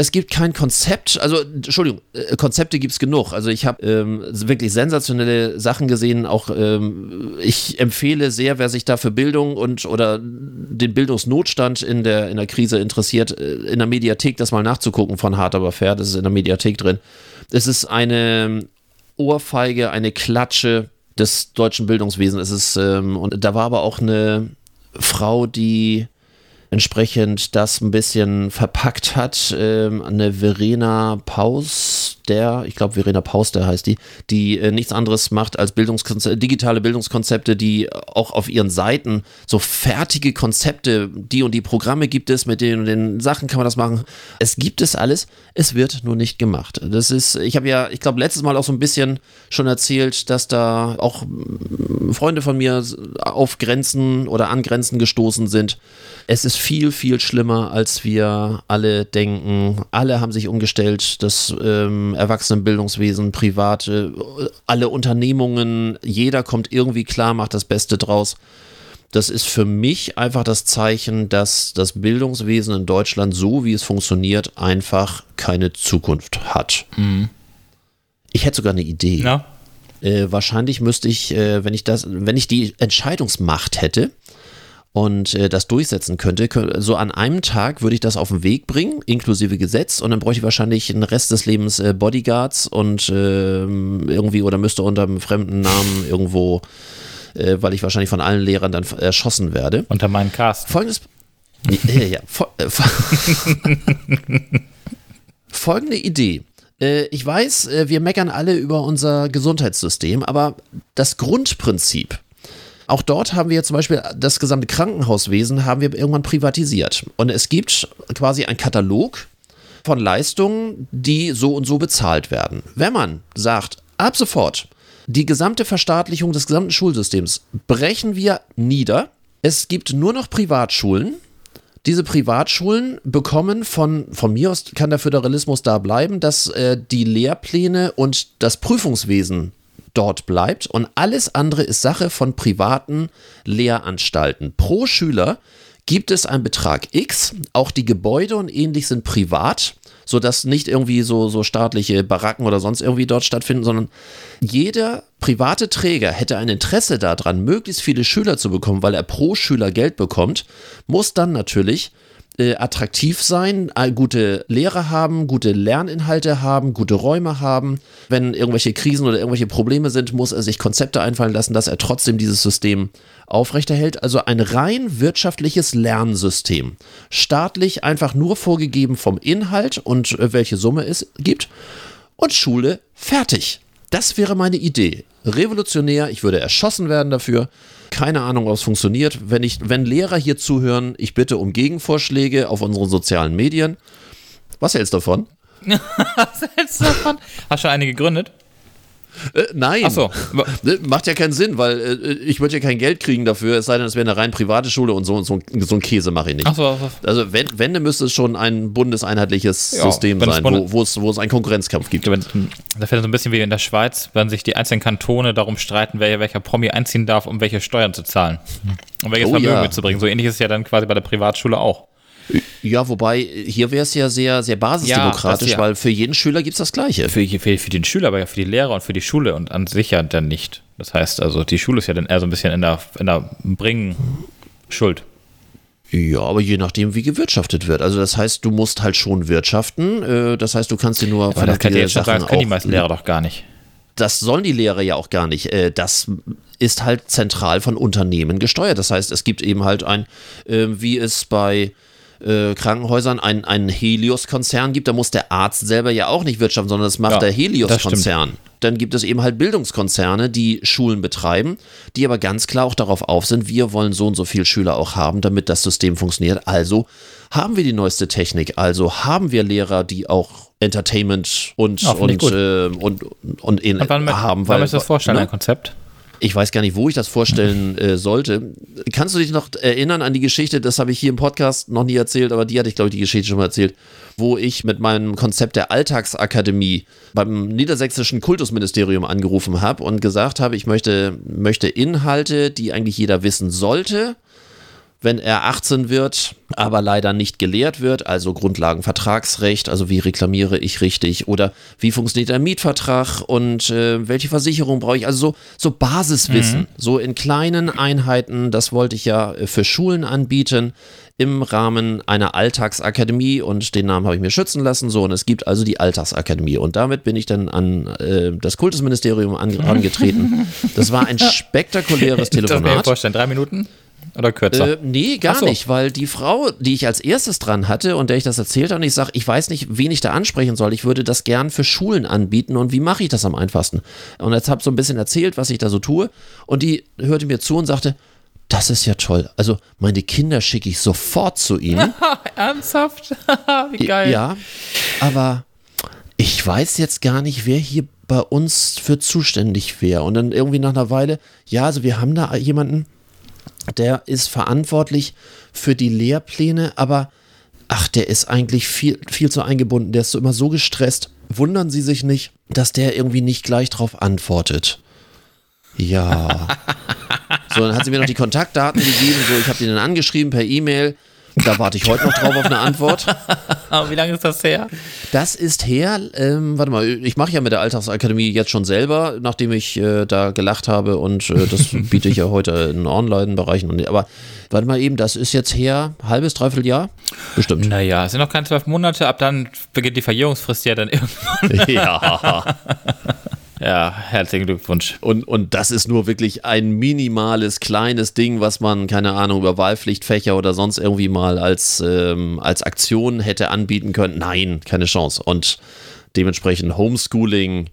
Es gibt kein Konzept, also Entschuldigung, äh, Konzepte gibt es genug. Also ich habe ähm, wirklich sensationelle Sachen gesehen. Auch ähm, ich empfehle sehr, wer sich da für Bildung und oder den Bildungsnotstand in der in der Krise interessiert, äh, in der Mediathek das mal nachzugucken von Hart aber fair. Das ist in der Mediathek drin. Es ist eine Ohrfeige, eine Klatsche des deutschen Bildungswesens. Es ist ähm, und da war aber auch eine Frau, die entsprechend das ein bisschen verpackt hat. Ähm, eine Verena Paus, der, ich glaube Verena Paus, der heißt die, die äh, nichts anderes macht als Bildungskonze digitale Bildungskonzepte, die auch auf ihren Seiten so fertige Konzepte, die und die Programme gibt es, mit den und den Sachen kann man das machen. Es gibt es alles, es wird nur nicht gemacht. Das ist, ich habe ja, ich glaube, letztes Mal auch so ein bisschen schon erzählt, dass da auch mm, Freunde von mir auf Grenzen oder an Grenzen gestoßen sind. Es ist viel, viel schlimmer, als wir alle denken. Alle haben sich umgestellt, das ähm, Erwachsenenbildungswesen, private, alle Unternehmungen, jeder kommt irgendwie klar, macht das Beste draus. Das ist für mich einfach das Zeichen, dass das Bildungswesen in Deutschland, so wie es funktioniert, einfach keine Zukunft hat. Ich hätte sogar eine Idee. Na? Äh, wahrscheinlich müsste ich, äh, wenn ich das, wenn ich die Entscheidungsmacht hätte und äh, das durchsetzen könnte, kö- so an einem Tag würde ich das auf den Weg bringen, inklusive Gesetz, und dann bräuchte ich wahrscheinlich den Rest des Lebens äh, Bodyguards und ähm, irgendwie oder müsste unter einem fremden Namen irgendwo, äh, weil ich wahrscheinlich von allen Lehrern dann erschossen werde. Unter meinen Cast. Folgendes. Ja, ja, fol- äh, fol- Folgende Idee. Äh, Ich weiß, äh, wir meckern alle über unser Gesundheitssystem, aber das Grundprinzip, auch dort haben wir zum Beispiel das gesamte Krankenhauswesen haben wir irgendwann privatisiert. Und es gibt quasi einen Katalog von Leistungen, die so und so bezahlt werden. Wenn man sagt, ab sofort, die gesamte Verstaatlichung des gesamten Schulsystems brechen wir nieder. Es gibt nur noch Privatschulen. Diese Privatschulen bekommen von, von mir aus kann der Föderalismus da bleiben, dass äh, die Lehrpläne und das Prüfungswesen dort bleibt und alles andere ist Sache von privaten Lehranstalten. Pro Schüler gibt es einen Betrag X, auch die Gebäude und ähnlich sind privat, sodass nicht irgendwie so, so staatliche Baracken oder sonst irgendwie dort stattfinden, sondern jeder private Träger hätte ein Interesse daran, möglichst viele Schüler zu bekommen, weil er pro Schüler Geld bekommt, muss dann natürlich äh, attraktiv sein, äh, gute Lehrer haben, gute Lerninhalte haben, gute Räume haben. Wenn irgendwelche Krisen oder irgendwelche Probleme sind, muss er sich Konzepte einfallen lassen, dass er trotzdem dieses System aufrechterhält. Also ein rein wirtschaftliches Lernsystem. Staatlich einfach nur vorgegeben vom Inhalt und äh, welche Summe es gibt. Und Schule fertig. Das wäre meine Idee. Revolutionär, ich würde erschossen werden dafür. Keine Ahnung, ob es funktioniert. Wenn, ich, wenn Lehrer hier zuhören, ich bitte um Gegenvorschläge auf unseren sozialen Medien. Was hältst du davon? Was hältst du davon? Hast du schon eine gegründet? Äh, nein. Ach so. Ne, Macht ja keinen Sinn, weil äh, ich würde ja kein Geld kriegen dafür, es sei denn, es wäre eine rein private Schule und so, so, so ein Käse mache ich nicht. Ach so, ach so. Also wenn, wenn, dann müsste es schon ein bundeseinheitliches Ja, System sein, wo, wo, es, wo es einen Konkurrenzkampf gibt. Wenn- Da fällt so ein bisschen wie in der Schweiz, wenn sich die einzelnen Kantone darum streiten, wer welcher Promi einziehen darf, um welche Steuern zu zahlen. Um welches Oh, Vermögen ja. mitzubringen. So ähnlich ist es ja dann quasi bei der Privatschule auch. Ja, wobei hier wäre es ja sehr, sehr basisdemokratisch, ja. weil für jeden Schüler gibt es das Gleiche. Für, für, für den Schüler, aber ja für die Lehrer und für die Schule und an sich ja dann nicht. Das heißt also, die Schule ist ja dann eher so ein bisschen in der, in der Bringen schuld. Ja, aber je nachdem, wie gewirtschaftet wird. Also das heißt, du musst halt schon wirtschaften. äh, Das heißt, du kannst dir nur Aber das kann jetzt schon sagen, das können die meisten Lehrer doch gar nicht. das sollen die Lehrer ja auch gar nicht. Äh, Das ist halt zentral von Unternehmen gesteuert. Das heißt, es gibt eben halt ein, äh, wie es bei äh, Krankenhäusern ein, einen Helios-Konzern gibt, da muss der Arzt selber ja auch nicht wirtschaften, sondern das macht Ja, der Helios-Konzern. Dann gibt es eben halt Bildungskonzerne, die Schulen betreiben, die aber ganz klar auch darauf auf sind, wir wollen so und so viele Schüler auch haben, damit das System funktioniert. Also haben wir die neueste Technik, also haben wir Lehrer, die auch Entertainment und, Ja, und, äh, und, und, Und wann, haben. weil- möchtest du das vorstellen, ne? ein Konzept? Ich weiß gar nicht, wo ich das vorstellen äh, sollte. Kannst du dich noch erinnern an die Geschichte, das habe ich hier im Podcast noch nie erzählt, aber die hatte ich, glaube ich, die Geschichte schon mal erzählt, wo ich mit meinem Konzept der Alltagsakademie beim niedersächsischen Kultusministerium angerufen habe und gesagt habe, ich möchte, möchte Inhalte, die eigentlich jeder wissen sollte, wenn er 18 wird, aber leider nicht gelehrt wird, also Grundlagenvertragsrecht, also wie reklamiere ich richtig oder wie funktioniert der Mietvertrag und äh, welche Versicherung brauche ich, also so, so Basiswissen, so in kleinen Einheiten, das wollte ich ja äh, für Schulen anbieten im Rahmen einer Alltagsakademie und den Namen habe ich mir schützen lassen, so und es gibt also die Alltagsakademie und damit bin ich dann an äh, das Kultusministerium an, angetreten. Das war ein spektakuläres Das kann ich mir Telefonat. vorstellen. Drei Minuten oder kürzer? Äh, nee, gar so. nicht, weil die Frau, die ich als erstes dran hatte und der ich das erzählt habe, und ich sage, ich weiß nicht, wen ich da ansprechen soll. Ich würde das gern für Schulen anbieten und wie mache ich das am einfachsten? Und jetzt habe so ein bisschen erzählt, was ich da so tue und die hörte mir zu und sagte, das ist ja toll. Also meine Kinder schicke ich sofort zu Ihnen. Ernsthaft? Wie geil. Ja, aber ich weiß jetzt gar nicht, wer hier bei uns für zuständig wäre. Und dann irgendwie nach einer Weile, ja, also wir haben da jemanden, der ist verantwortlich für die Lehrpläne, aber ach, der ist eigentlich viel, viel zu eingebunden, der ist so immer so gestresst. Wundern Sie sich nicht, dass der irgendwie nicht gleich drauf antwortet. Ja. So, dann hat sie mir noch die Kontaktdaten gegeben, so, ich habe die dann angeschrieben per E-Mail. Da warte ich heute noch drauf auf eine Antwort. Aber wie lange ist das her? Das ist her, ähm, warte mal, ich mache ja mit der Alltagsakademie jetzt schon selber, nachdem ich äh, da gelacht habe und äh, das biete ich ja heute in Online-Bereichen. Aber warte mal eben, das ist jetzt her, halbes, dreiviertel Jahr? Bestimmt. Naja, es sind noch keine zwölf Monate, ab dann beginnt die Verjährungsfrist ja dann irgendwann. ja. Ja, herzlichen Glückwunsch. Und, und das ist nur wirklich ein minimales, kleines Ding, was man, keine Ahnung, über Wahlpflichtfächer oder sonst irgendwie mal als, ähm, als Aktion hätte anbieten können. Nein, keine Chance. Und dementsprechend Homeschooling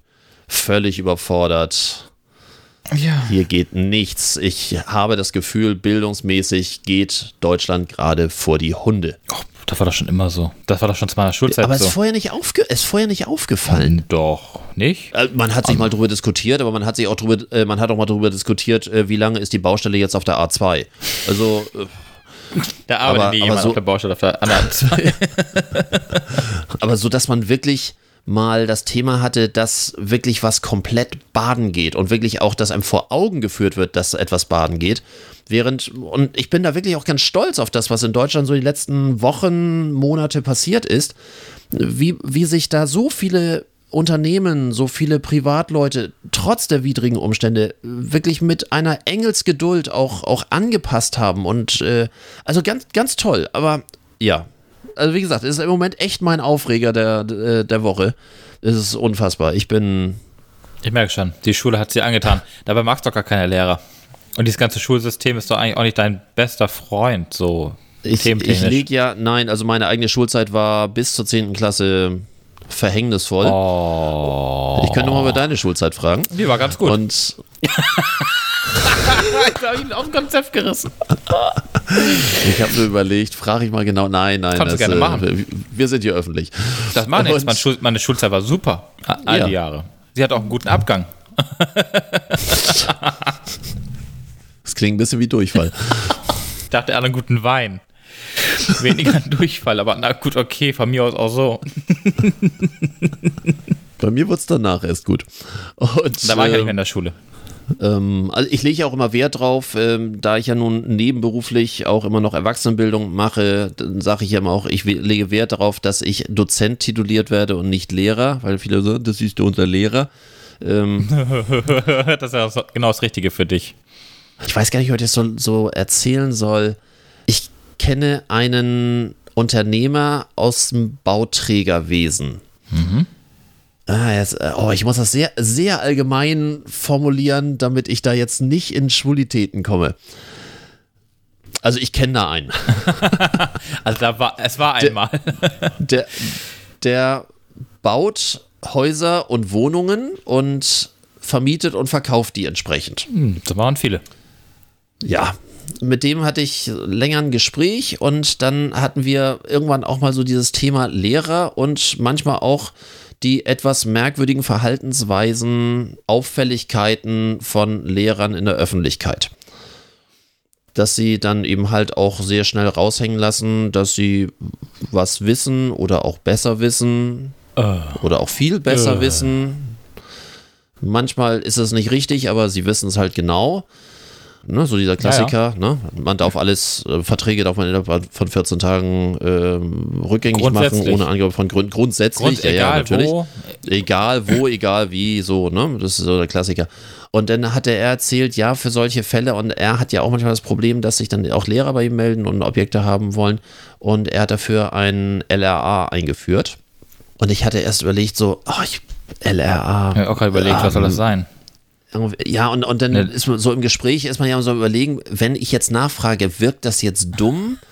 völlig überfordert. Ja. Hier geht nichts. Ich habe das Gefühl, bildungsmäßig geht Deutschland gerade vor die Hunde. Oh, das war doch schon immer so. Das war doch schon zu meiner Schulzeit Aber es so. ist vorher nicht, aufge ist vorher nicht aufgefallen. Doch, nicht? Äh, Man hat sich mal drüber diskutiert, aber man hat sich auch drüber, äh, man hat auch mal drüber diskutiert, äh, wie lange ist die Baustelle jetzt auf der A2. Also, Da arbeitet aber- aber jemand so- auf der Baustelle auf der anderen zwei. aber so, dass man wirklich mal das Thema hatte, dass wirklich was komplett baden geht und wirklich auch, dass einem vor Augen geführt wird, dass etwas baden geht. Während, und ich bin da wirklich auch ganz stolz auf das, was in Deutschland so die letzten Wochen, Monate passiert ist, wie, wie sich da so viele Unternehmen, so viele Privatleute trotz der widrigen Umstände wirklich mit einer Engelsgeduld auch, auch angepasst haben. Und äh, also ganz, ganz toll. Aber ja, also wie gesagt, es ist im Moment echt mein Aufreger der, der, der Woche. Es ist unfassbar. Ich bin. Ich merke schon, die Schule hat sie angetan. Dabei magst du doch gar keine Lehrer. Und dieses ganze Schulsystem ist doch eigentlich auch nicht dein bester Freund, so Ich, ich lege ja, nein, also meine eigene Schulzeit war bis zur 10. Klasse verhängnisvoll. Oh. Ich könnte mal über deine Schulzeit fragen. Die war ganz gut. Und Jetzt habe ich ihn auf Konzept gerissen. ich habe mir überlegt, frage ich mal genau. Nein, nein. Kannst du gerne machen. Wir, sind hier öffentlich. Das macht nichts. Meine, Schul meine Schulzeit war super. All Ja. die Jahre. Sie hat auch einen guten Abgang. Das klingt ein bisschen wie Durchfall. Ich dachte, hat einen guten Wein. Weniger ein Durchfall, aber na gut, okay, von mir aus auch so. Bei mir wird es danach erst gut. Und, Da war ich ja äh, nicht mehr in der Schule. Ähm, also ich lege auch immer Wert drauf, ähm, da ich ja nun nebenberuflich auch immer noch Erwachsenenbildung mache, dann sage ich ja immer auch, ich lege Wert darauf, dass ich Dozent tituliert werde und nicht Lehrer, weil viele sagen, das ist unser Lehrer. Ähm, das ist ja genau das Richtige für dich. Ich weiß gar nicht, ob ich das so, so erzählen soll. Ich kenne einen Unternehmer aus dem Bauträgerwesen. Mhm. Ah, jetzt, äh, oh, ich muss das sehr, sehr allgemein formulieren, damit ich da jetzt nicht in Schwulitäten komme. Also ich kenne da einen. also da war, es war einmal. Der, der, der baut Häuser und Wohnungen und vermietet und verkauft die entsprechend. Hm, das waren viele. Ja, mit dem hatte ich länger ein Gespräch und dann hatten wir irgendwann auch mal so dieses Thema Lehrer und manchmal auch die etwas merkwürdigen Verhaltensweisen, Auffälligkeiten von Lehrern in der Öffentlichkeit. Dass sie dann eben halt auch sehr schnell raushängen lassen, dass sie was wissen oder auch besser wissen uh. oder auch viel besser uh. wissen. Manchmal ist es nicht richtig, aber sie wissen es halt genau. Ne, so dieser Klassiker, ja, ja. Ne? man darf alles, äh, Verträge darf man innerhalb von 14 Tagen äh, rückgängig machen, ohne Angabe von Gründen. Grundsätzlich, Grund, ja, ja, natürlich. Wo. Egal wo, egal wie, so, ne? Das ist so der Klassiker. Und dann hat er erzählt, ja, für solche Fälle, und er hat ja auch manchmal das Problem, dass sich dann auch Lehrer bei ihm melden und Objekte haben wollen. Und er hat dafür ein LRA eingeführt. Und ich hatte erst überlegt, so, oh, ich, LRA. Ich habe auch gerade überlegt, ähm, was soll das sein? Ja, und, und dann ne. ist man so im Gespräch, ist man ja so überlegen, wenn ich jetzt nachfrage, wirkt das jetzt dumm?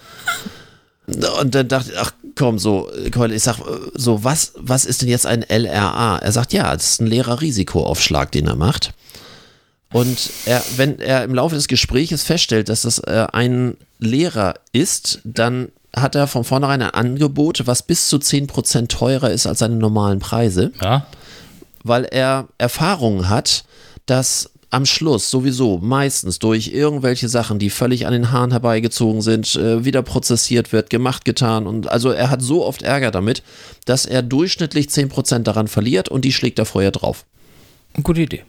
Und dann dachte ich, ach komm, so, ich sag, so, was, was ist denn jetzt ein LRA? Er sagt, ja, das ist ein Lehrerrisikoaufschlag, den er macht. Und er, wenn er im Laufe des Gesprächs feststellt, dass das äh, ein Lehrer ist, dann hat er von vornherein ein Angebot, was bis zu 10% teurer ist als seine normalen Preise. Ja. Weil er Erfahrungen hat, dass am Schluss sowieso meistens durch irgendwelche Sachen, die völlig an den Haaren herbeigezogen sind, äh, wieder prozessiert wird, gemacht, getan. Und also er hat so oft Ärger damit, dass er durchschnittlich 10% daran verliert und die schlägt er vorher drauf. Gute Idee.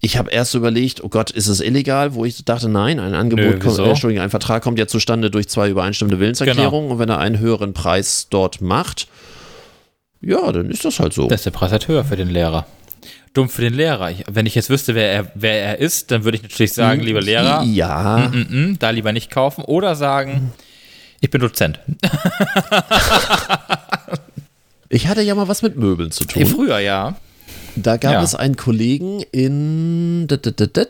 Ich habe erst überlegt, oh Gott, ist es illegal? Wo ich dachte, nein, ein Angebot, Nö, kommt, äh, Entschuldigung, ein Vertrag kommt ja zustande durch zwei übereinstimmende Willenserklärungen. Genau. Und wenn er einen höheren Preis dort macht, ja, dann ist das halt so. Das ist der Preis halt höher für den Lehrer dumm für den Lehrer. Ich, wenn ich jetzt wüsste, wer er, wer er ist, dann würde ich natürlich sagen, hm, lieber Lehrer, ja. Mm, mm, mm, da lieber nicht kaufen oder sagen, ich bin Dozent. ich hatte ja mal was mit Möbeln zu tun. Früher, ja. Da gab ja. es einen Kollegen in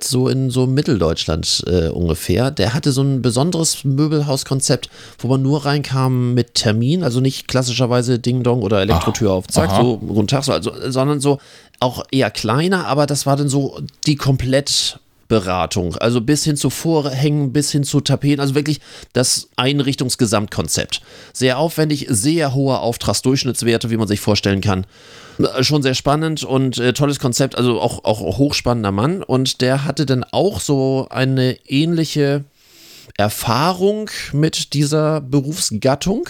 so in so Mitteldeutschland äh, ungefähr, der hatte so ein besonderes Möbelhauskonzept, wo man nur reinkam mit Termin, also nicht klassischerweise Ding Dong oder Elektrotür Ach, auf Zack, aha. so guten Tag, so, also, sondern so auch eher kleiner, aber das war dann so die komplett Beratung, also bis hin zu Vorhängen, bis hin zu Tapeten, also wirklich das Einrichtungsgesamtkonzept. Sehr aufwendig, sehr hohe Auftragsdurchschnittswerte, wie man sich vorstellen kann. Schon sehr spannend und äh, tolles Konzept, also auch, auch hochspannender Mann. Und der hatte dann auch so eine ähnliche Erfahrung mit dieser Berufsgattung.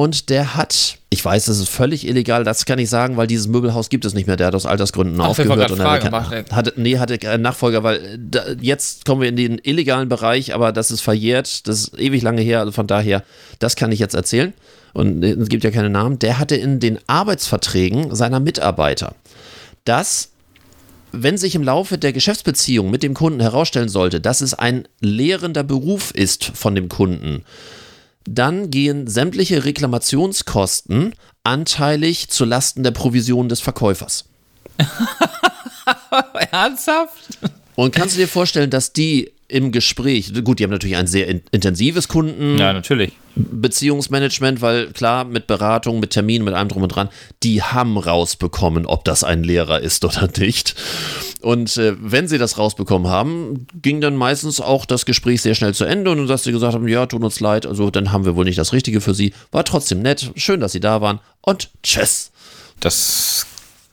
Und der hat, ich weiß, das ist völlig illegal, das kann ich sagen, weil dieses Möbelhaus gibt es nicht mehr. Der hat aus Altersgründen Ach, aufgehört. Und Frage, er hatte, nee, hatte keinen Nachfolger, weil äh, da, jetzt kommen wir in den illegalen Bereich, aber das ist verjährt, das ist ewig lange her, also von daher, das kann ich jetzt erzählen und es gibt ja keine Namen, der hatte in den Arbeitsverträgen seiner Mitarbeiter, dass wenn sich im Laufe der Geschäftsbeziehung mit dem Kunden herausstellen sollte, dass es ein lehrender Beruf ist von dem Kunden, dann gehen sämtliche Reklamationskosten anteilig zu Lasten der Provision des Verkäufers. Ernsthaft? Und kannst du dir vorstellen, dass die im Gespräch, gut, die haben natürlich ein sehr in, intensives Kunden. Ja, natürlich. Beziehungsmanagement, weil klar, mit Beratung, mit Terminen, mit allem drum und dran, die haben rausbekommen, ob das ein Lehrer ist oder nicht. Und äh, wenn sie das rausbekommen haben, ging dann meistens auch das Gespräch sehr schnell zu Ende und dass sie gesagt haben, ja, tut uns leid, also dann haben wir wohl nicht das Richtige für sie. War trotzdem nett, schön, dass sie da waren und tschüss. Das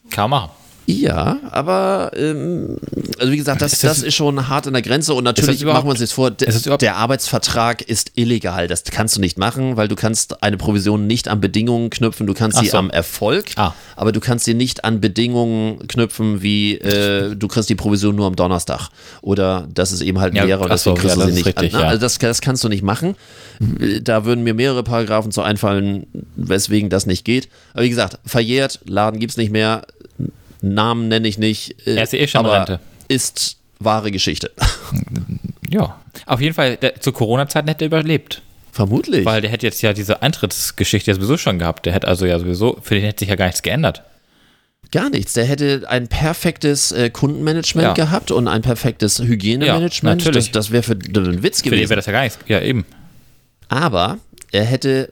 kann man machen. Ja, aber ähm, also wie gesagt, das, Ist das- das ist schon hart an der Grenze und natürlich machen wir uns jetzt vor, der, Arbeitsvertrag ist illegal. Das kannst du nicht machen, weil du kannst eine Provision nicht an Bedingungen knüpfen. Du kannst Ach sie so. am Erfolg, Ah. aber du kannst sie nicht an Bedingungen knüpfen, wie äh, du kriegst die Provision nur am Donnerstag oder das ist eben halt ein Ja, Lehrer und ach so, deswegen kriegst ja, du sie nicht richtig, an. ja. Also das, das kannst du nicht machen. Da würden mir mehrere Paragraphen zu einfallen, weswegen das nicht geht. Aber wie gesagt, verjährt, Laden gibt's nicht mehr, Namen nenne ich nicht. äh, Er ist eh schon aber Rente. Ist wahre Geschichte. Ja. Auf jeden Fall, der, zu Corona-Zeiten hätte er überlebt. Vermutlich. Weil der hätte jetzt ja diese Eintrittsgeschichte ja sowieso schon gehabt. Der hätte also ja sowieso, für den hätte sich ja gar nichts geändert. Gar nichts. Der hätte ein perfektes äh, Kundenmanagement Ja. gehabt und ein perfektes Hygienemanagement. Ja, natürlich. das das wäre für den Witz Für den gewesen. wäre das ja gar nichts. Ja, eben. Aber er hätte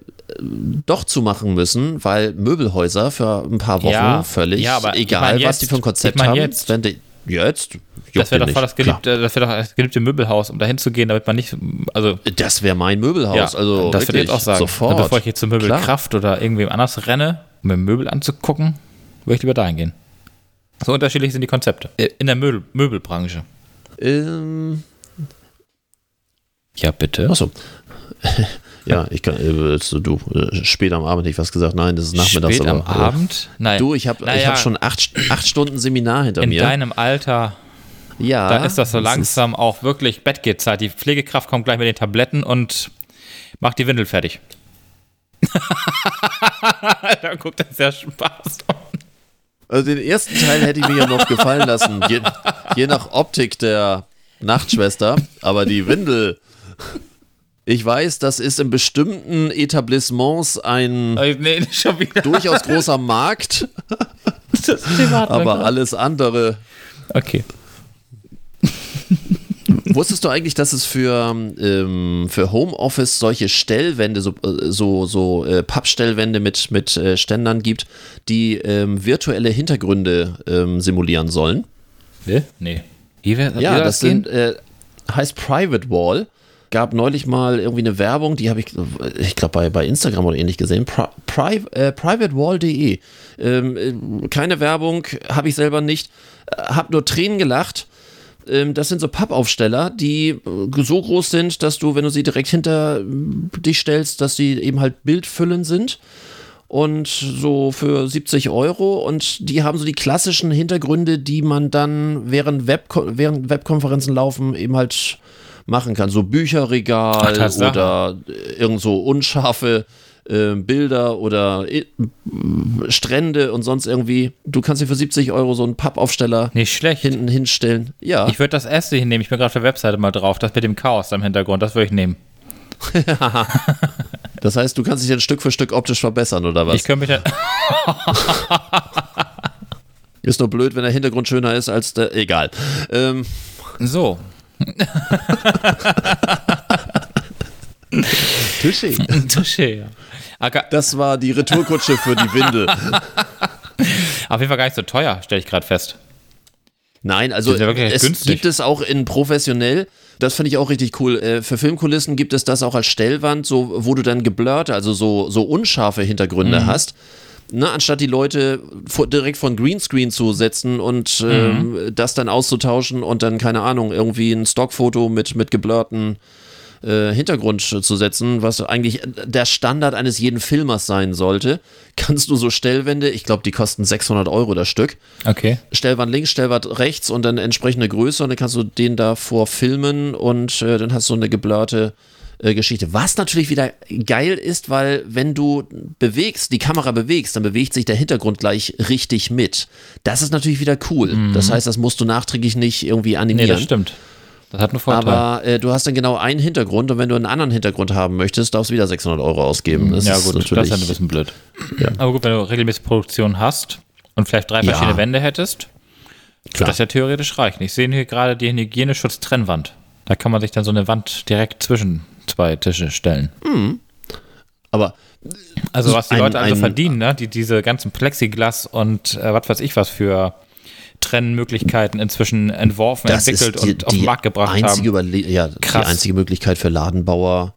doch zumachen müssen, weil Möbelhäuser für ein paar Wochen Ja, völlig, ja, aber ich egal mein was jetzt- die für ein Konzept ich mein haben, jetzt. wenn die, jetzt, Das wäre doch voll das geliebte, das wäre doch das geliebte Möbelhaus, um da hinzugehen, damit man nicht, also Klar. Das wäre mein Möbelhaus. ja, also das würde ich jetzt auch sagen. Sofort. Bevor ich jetzt zur Möbelkraft oder irgendwem anders renne, um mir Möbel anzugucken, würde ich lieber dahin gehen. So unterschiedlich sind die Konzepte. In der Möbel Möbelbranche. Ähm, Ja, bitte. achso. Ja, ich kann, äh, du, äh, spät am Abend nicht was gesagt. Nein, das ist nachmittags. Spät aber, am Abend? Nein. Du, ich habe ich Naja, hab schon acht, acht Stunden Seminar hinter in mir. deinem Alter, ja, da ist das so langsam auch wirklich Bettgehzeit. Die Pflegekraft kommt gleich mit den Tabletten und macht die Windel fertig. da guckt er sehr Spaß. Also den ersten Teil hätte ich mir ja noch gefallen lassen, je, je nach Optik der Nachtschwester, aber die Windel. Ich weiß, das ist in bestimmten Etablissements ein Äh, Nee, durchaus großer Markt, Das Privat aber alles andere. Okay. Wusstest du eigentlich, dass es für, ähm, für Homeoffice solche Stellwände, so, äh, so, so äh, Pappstellwände mit, mit äh, Ständern gibt, die ähm, virtuelle Hintergründe ähm, simulieren sollen? Nee? Nee. Wie wär, Ja, das sind, äh, heißt Private Wall. Gab neulich mal irgendwie eine Werbung, die habe ich, ich glaube, bei, bei Instagram oder ähnlich gesehen. Pri Pri äh, privatewall.de. Ähm, äh, keine Werbung, habe ich selber nicht. Äh, hab nur Tränen gelacht. Ähm, das sind so Pappaufsteller, die äh, so groß sind, dass du, wenn du sie direkt hinter dich stellst, dass sie eben halt Bildfüllen sind und so für 70 Euro und die haben so die klassischen Hintergründe, die man dann während, Webko während Webkonferenzen laufen eben halt machen kann. So Bücherregal Ach, oder irgend so unscharfe äh, Bilder oder äh, Strände und sonst irgendwie. Du kannst dir für 70 Euro so einen Pappaufsteller Nicht schlecht. hinten hinstellen. Ja. Ich würde das erste hier nehmen. Ich bin gerade auf der Webseite mal drauf. Das mit dem Chaos am Hintergrund, das würde ich nehmen. Das heißt, du kannst dich dann Stück für Stück optisch verbessern oder was? Ich könnte mich dann. Ist nur blöd, wenn der Hintergrund schöner ist als der. Egal. Ähm, So. Touché. Touché, ja. Aber Das war die Retourkutsche für die Windel. Auf jeden Fall gar nicht so teuer, stelle ich gerade fest. Nein, also es günstig. gibt es auch in professionell. Das finde ich auch richtig cool. Äh, Für Filmkulissen gibt es das auch als Stellwand, so wo du dann geblurrt, also so, so unscharfe Hintergründe Mhm. hast. Ne, anstatt die Leute vor, direkt von Greenscreen zu setzen und ähm, Mhm. das dann auszutauschen und dann, keine Ahnung, irgendwie ein Stockfoto mit, mit geblurrten äh, Hintergrund zu setzen, was eigentlich der Standard eines jeden Filmers sein sollte, kannst du so Stellwände, ich glaube, die kosten 600 Euro das Stück, Okay. Stellwand links, Stellwand rechts und dann entsprechende Größe und dann kannst du den davor filmen und äh, dann hast du eine geblurrte äh, Geschichte. Was natürlich wieder geil ist, weil wenn du bewegst, die Kamera bewegst, dann bewegt sich der Hintergrund gleich richtig mit. Das ist natürlich wieder cool. Das heißt, das musst du nachträglich nicht irgendwie Nee, animieren. das stimmt. Das hat einen Vorteil. aber äh, du hast dann genau einen Hintergrund und wenn du einen anderen Hintergrund haben möchtest, darfst du wieder 600 Euro ausgeben. Das ja, ist gut, das ist natürlich, ja ein bisschen blöd. Ja. Aber gut, wenn du regelmäßig Produktion hast und vielleicht drei Ja. verschiedene Wände hättest, würde das ja theoretisch reichen. Ich sehe hier gerade die Hygieneschutz-Trennwand. Da kann man sich dann so eine Wand direkt zwischen zwei Tische stellen. aber Also was die Ein- Leute also ein- verdienen, ne? die diese ganzen Plexiglas und äh, was weiß ich was für Trennmöglichkeiten inzwischen entworfen, das entwickelt die, und auf den Markt gebracht haben. Überle ja, Krass. die einzige Möglichkeit für Ladenbauer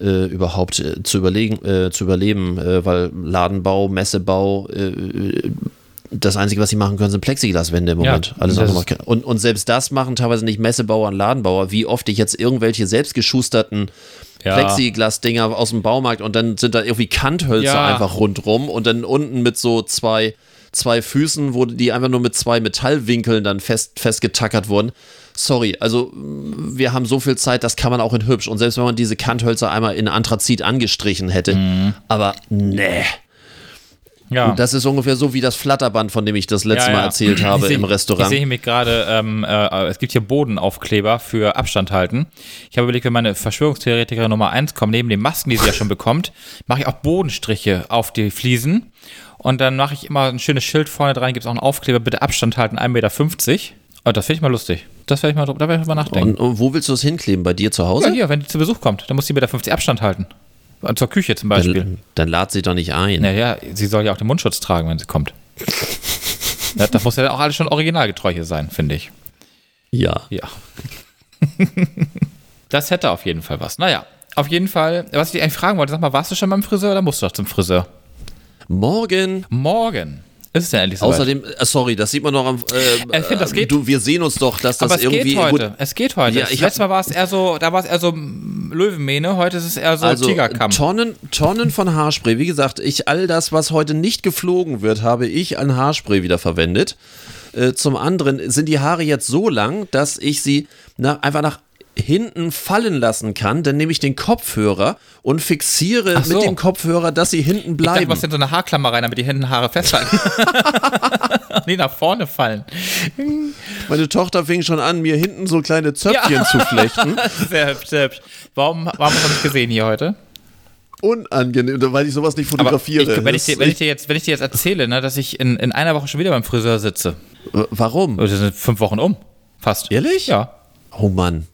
äh, überhaupt äh, zu überlegen, äh, zu überleben, äh, weil Ladenbau, Messebau, äh, das Einzige, was sie machen können, sind Plexiglaswände im Moment. Ja, Alles andere und, und selbst das machen teilweise nicht Messebauer und Ladenbauer. Wie oft ich jetzt irgendwelche selbstgeschusterten Ja. Plexiglas-Dinger aus dem Baumarkt und dann sind da irgendwie Kanthölzer Ja. einfach rundrum und dann unten mit so zwei, zwei Füßen, wo die einfach nur mit zwei Metallwinkeln dann fest, festgetackert wurden. Sorry, also mm, wir haben so viel Zeit, das kann man auch in hübsch. Und selbst wenn man diese Kanthölzer einmal in Anthrazit angestrichen hätte, Mhm. aber nee. Ja. Das ist ungefähr so wie das Flatterband, von dem ich das letzte Ja, Mal ja. erzählt habe seh- im Restaurant. Ich sehe mich gerade, ähm, äh, es gibt hier Bodenaufkleber für Abstand halten. Ich habe überlegt, wenn meine Verschwörungstheoretikerin Nummer 1 kommt, neben den Masken, die sie ja schon bekommt, mache ich auch Bodenstriche auf die Fliesen. Und dann mache ich immer ein schönes Schild vorne dran, gibt es auch einen Aufkleber, bitte Abstand halten, 1,50 Meter. Oh, das finde ich mal lustig. Das werde ich mal, da werde ich mal nachdenken. und, und wo willst du es hinkleben? Bei dir zu ja, Hause? hier, wenn die zu Besuch kommt, dann muss sie 1,50 Meter Abstand halten. Und Zur Küche zum Beispiel. Dann, dann lad sie doch nicht ein. Naja, sie soll ja auch den Mundschutz tragen, wenn sie kommt. Ja, das muss ja auch alles schon originalgetreu hier sein, finde ich. Ja. Ja. das hätte auf jeden Fall was. Naja, auf jeden Fall, was ich eigentlich fragen wollte, sag mal, warst du schon beim Friseur oder musst du noch zum Friseur? Morgen. Morgen. Ist es denn endlich soweit? Außerdem, äh, sorry, das sieht man noch am. Äh, Ich find, das geht- Du, wir sehen uns doch, dass das aber es irgendwie. geht heute. gut, es geht heute. Ja, ich letzte hab- Mal war es eher so, da war es eher so Löwenmähne, heute ist es eher so also Tigerkamm. Tonnen, Tonnen von Haarspray. Wie gesagt, ich all das, was heute nicht geflogen wird, habe ich an Haarspray wieder verwendet. Äh, zum anderen sind die Haare jetzt so lang, dass ich sie nach, einfach nach hinten fallen lassen kann. Dann nehme ich den Kopfhörer und fixiere so. mit dem Kopfhörer, dass sie hinten Ich dachte, bleiben. du machst in so eine Haarklammer rein, damit die Händen Haare festhalten. die nach vorne fallen. Meine Tochter fing schon an, mir hinten so kleine Zöpfchen zu flechten. Sehr hübsch, sehr hübsch. Warum, warum hast du nicht gesehen hier heute? Unangenehm, weil ich sowas nicht fotografiere. ich, wenn, ich dir, wenn, ich dir jetzt, wenn ich dir jetzt erzähle, ne, dass ich in, in einer Woche schon wieder beim Friseur sitze, W- Warum? das sind fünf Wochen um. Fast. Ehrlich? Ja. Oh Mann.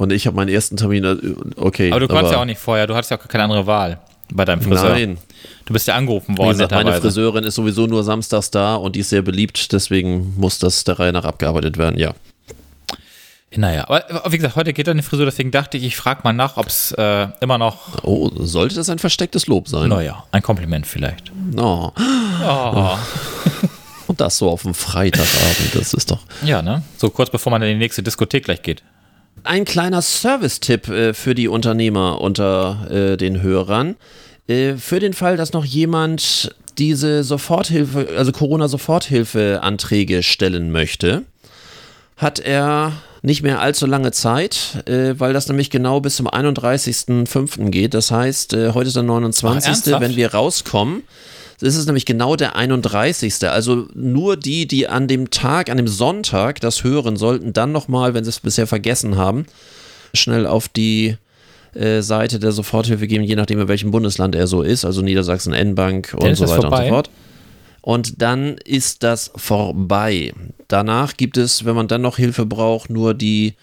Und ich habe meinen ersten Termin. äh, Okay. Aber du konntest ja auch nicht vorher, du hattest ja auch keine andere Wahl bei deinem Friseur. Nein. Du bist ja angerufen Wie worden, gesagt, meine. Friseurin ist sowieso nur samstags da und die ist sehr beliebt, deswegen muss das der Reihe nach abgearbeitet werden, ja. Naja, aber wie gesagt, heute geht die Frisur, deswegen dachte ich, ich frage mal nach, ob es äh, immer noch, Oh, sollte das ein verstecktes Lob sein? naja, ein Kompliment vielleicht. Oh. Oh. Und das so auf dem Freitagabend, das ist doch. Ja, ne? So kurz bevor man in die nächste Diskothek gleich geht. Ein kleiner Service-Tipp äh, für die Unternehmer unter äh, den Hörern. Äh, für den Fall, dass noch jemand diese Soforthilfe, also Corona-Soforthilfe-Anträge stellen möchte, hat er nicht mehr allzu lange Zeit, äh, weil das nämlich genau bis zum 31.05. geht. Das heißt, äh, heute ist der 29. ernsthaft? wenn wir rauskommen. Das ist nämlich genau der 31. Also nur die, die an dem Tag, an dem Sonntag das hören, sollten dann nochmal, wenn sie es bisher vergessen haben, schnell auf die äh, Seite der Soforthilfe gehen, je nachdem, in welchem Bundesland er so ist, also Niedersachsen, N-Bank und so weiter und vorbei? so fort. Und dann ist das vorbei. Danach gibt es, wenn man dann noch Hilfe braucht, nur die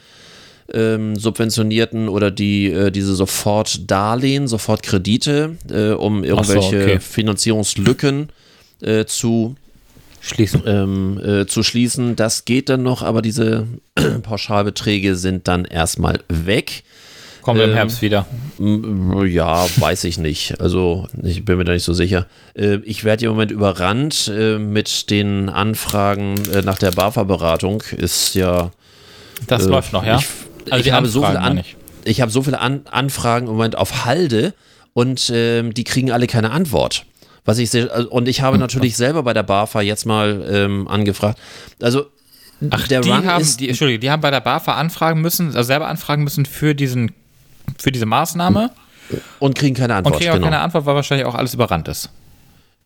ähm, subventionierten oder die äh, diese Sofortdarlehen, Sofortkredite, äh, um irgendwelche okay. Finanzierungslücken äh, zu Schließen. ähm, äh, zu schließen. Das geht dann noch, aber diese Pauschalbeträge sind dann erstmal weg. Kommen wir im ähm, Herbst wieder. Ja, weiß ich nicht. Also ich bin mir da nicht so sicher. Äh, Ich werde im Moment überrannt äh, mit den Anfragen äh, nach der BAFA-Beratung. Ist ja. Das läuft noch, ja? Ich, Also ich die habe so viele, Anfragen, An ich. ich habe so viele An Anfragen im Moment auf Halde und ähm, die kriegen alle keine Antwort. Was ich sehr, also- und ich habe natürlich selber bei der BAFA jetzt mal ähm, angefragt. Also Ach, der die Run haben, ist die, Entschuldige, die haben bei der BAFA anfragen müssen, also selber anfragen müssen für diesen, für diese Maßnahme und kriegen keine und Antwort. kriegen auch genau. keine Antwort, weil wahrscheinlich auch alles überrannt ist.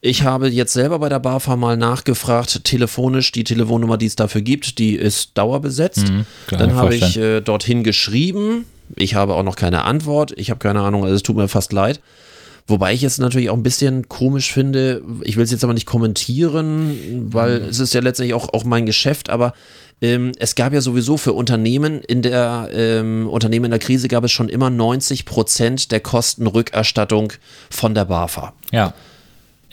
Ich habe jetzt selber bei der BAFA mal nachgefragt, telefonisch, die Telefonnummer, die es dafür gibt, die ist dauerbesetzt. Mhm, Dann habe ich äh, dorthin geschrieben. Ich habe auch noch keine Antwort. Ich habe keine Ahnung, also es tut mir fast leid. Wobei ich jetzt natürlich auch ein bisschen komisch finde, ich will es jetzt aber nicht kommentieren, weil Mhm. es ist ja letztendlich auch, auch mein Geschäft, aber ähm, es gab ja sowieso für Unternehmen in der ähm, Unternehmen in der Krise gab es schon immer 90 Prozent der Kostenrückerstattung von der BAFA. Ja.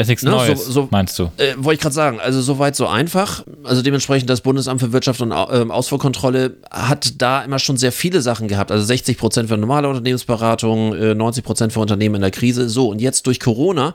Nichts Ne, so- Neues, so- meinst du? Äh, Wollte ich gerade sagen, also soweit so einfach. Also dementsprechend das Bundesamt für Wirtschaft und ähm, Ausfuhrkontrolle hat da immer schon sehr viele Sachen gehabt. Also 60 Prozent für normale Unternehmensberatung, äh, 90 Prozent für Unternehmen in der Krise. So, und jetzt durch Corona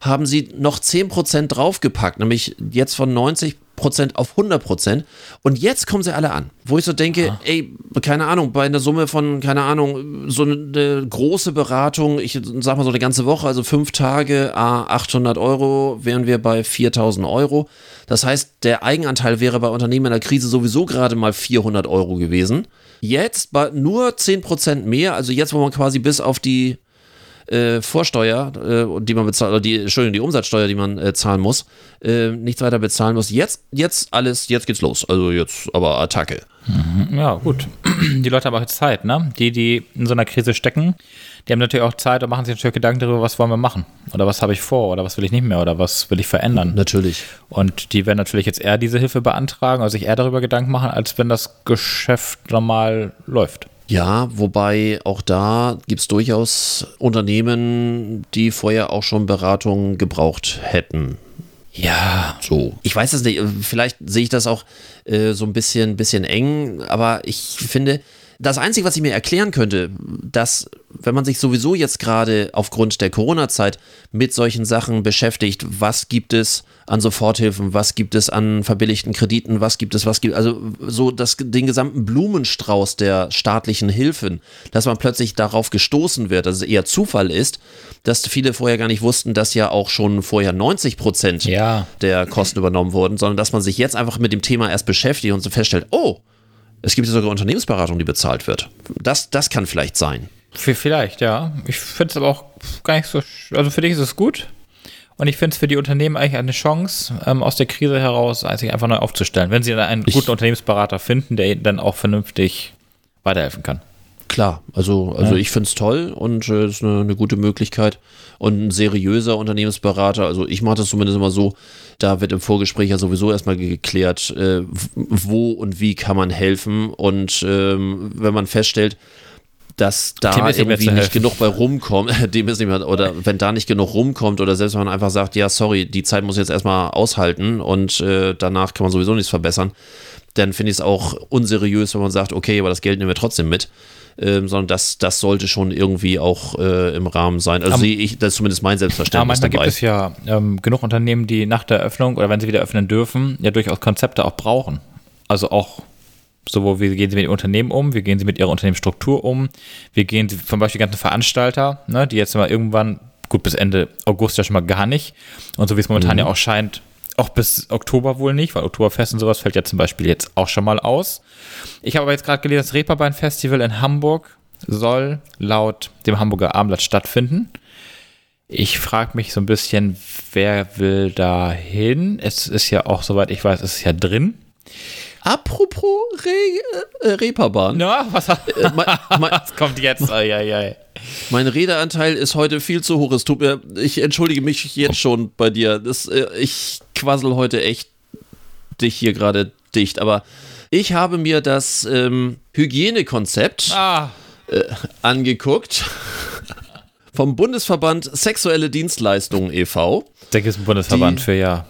haben sie noch 10% draufgepackt, nämlich jetzt von 90 Prozent auf 100 Prozent. Und jetzt kommen sie alle an. Wo ich so denke, Aha. ey, keine Ahnung, bei einer Summe von, keine Ahnung, so eine, große Beratung, ich sag mal so eine ganze Woche, also fünf Tage, a 800 Euro, wären wir bei 4000 Euro. Das heißt, der Eigenanteil wäre bei Unternehmen in der Krise sowieso gerade mal 400 Euro gewesen. Jetzt bei nur 10 Prozent mehr, also jetzt, wo man quasi bis auf die äh, Vorsteuer, äh, die man bezahlt, oder die, Entschuldigung, die Umsatzsteuer, die man äh, zahlen muss, äh, nichts weiter bezahlen muss. Jetzt, jetzt alles, jetzt geht's los. Also jetzt aber Attacke. Mhm. Ja, gut. Die Leute haben auch jetzt Zeit, ne? Die, die in so einer Krise stecken, die haben natürlich auch Zeit und machen sich natürlich Gedanken darüber, was wollen wir machen? Oder was habe ich vor? Oder was will ich nicht mehr? Oder was will ich verändern? Natürlich. Und die werden natürlich jetzt eher diese Hilfe beantragen, also sich eher darüber Gedanken machen, als wenn das Geschäft normal läuft. Ja, wobei auch da gibt es durchaus Unternehmen, die vorher auch schon Beratungen gebraucht hätten. Ja. So. Ich weiß es nicht, vielleicht sehe ich das auch äh, so ein bisschen, bisschen eng, aber ich finde, das Einzige, was ich mir erklären könnte, dass, wenn man sich sowieso jetzt gerade aufgrund der Corona-Zeit mit solchen Sachen beschäftigt, was gibt es an Soforthilfen, was gibt es an verbilligten Krediten, was gibt es, was gibt also so das, den gesamten Blumenstrauß der staatlichen Hilfen, dass man plötzlich darauf gestoßen wird, dass es eher Zufall ist, dass viele vorher gar nicht wussten, dass ja auch schon vorher 90 Prozent ja. der Kosten übernommen wurden, sondern dass man sich jetzt einfach mit dem Thema erst beschäftigt und so feststellt, oh, es gibt sogar Unternehmensberatung, die bezahlt wird. Das, das kann vielleicht sein. Vielleicht, ja. Ich finde es aber auch gar nicht so. Also für dich ist es gut. Und ich finde es für die Unternehmen eigentlich eine Chance, ähm, aus der Krise heraus sich einfach neu aufzustellen, wenn sie einen ich, guten Unternehmensberater finden, der ihnen dann auch vernünftig weiterhelfen kann. Klar, also, also ja. ich finde es toll und es äh, ist eine, eine, gute Möglichkeit. Und ein seriöser Unternehmensberater, also ich mache das zumindest immer so, da wird im Vorgespräch ja sowieso erstmal geklärt, äh, wo und wie kann man helfen. Und ähm, wenn man feststellt, dass da irgendwie nicht genug bei rumkommt, dem ist nicht mehr, oder wenn da nicht genug rumkommt, oder selbst wenn man einfach sagt, ja, sorry, die Zeit muss jetzt erstmal aushalten und äh, danach kann man sowieso nichts verbessern, dann finde ich es auch unseriös, wenn man sagt, okay, aber das Geld nehmen wir trotzdem mit ähm, sondern das, das sollte schon irgendwie auch äh, im Rahmen sein. Also sehe ich, das ist zumindest mein Selbstverständnis. Ja, manchmal dabei. gibt es ja ähm, genug Unternehmen, die nach der Öffnung oder wenn sie wieder öffnen dürfen, ja durchaus Konzepte auch brauchen. Also auch sowohl wie gehen sie mit den Unternehmen um, wie gehen sie mit ihrer Unternehmensstruktur um, wie gehen sie zum Beispiel die ganzen Veranstalter, ne, die jetzt mal irgendwann, gut bis Ende August ja schon mal gar nicht und so wie es momentan mhm. ja auch scheint, auch bis Oktober wohl nicht, weil Oktoberfest und sowas fällt ja zum Beispiel jetzt auch schon mal aus. Ich habe aber jetzt gerade gelesen, das Reeperbahn-Festival in Hamburg soll laut dem Hamburger Abendblatt stattfinden. Ich frage mich so ein bisschen, wer will da hin? Es ist ja auch, soweit ich weiß, es ist ja drin. Apropos Re äh, Reeperbahn. Ja, was, äh, mein, mein, was kommt jetzt? Ai, ai, ai. Mein Redeanteil ist heute viel zu hoch. Es tut mir, ich entschuldige mich jetzt schon bei dir. Das, äh, ich quassel heute echt dich hier gerade dicht. Aber ich habe mir das ähm, Hygienekonzept ah. äh, angeguckt vom Bundesverband Sexuelle Dienstleistungen e.V. Da gibt es einen Bundesverband Die, für, ja.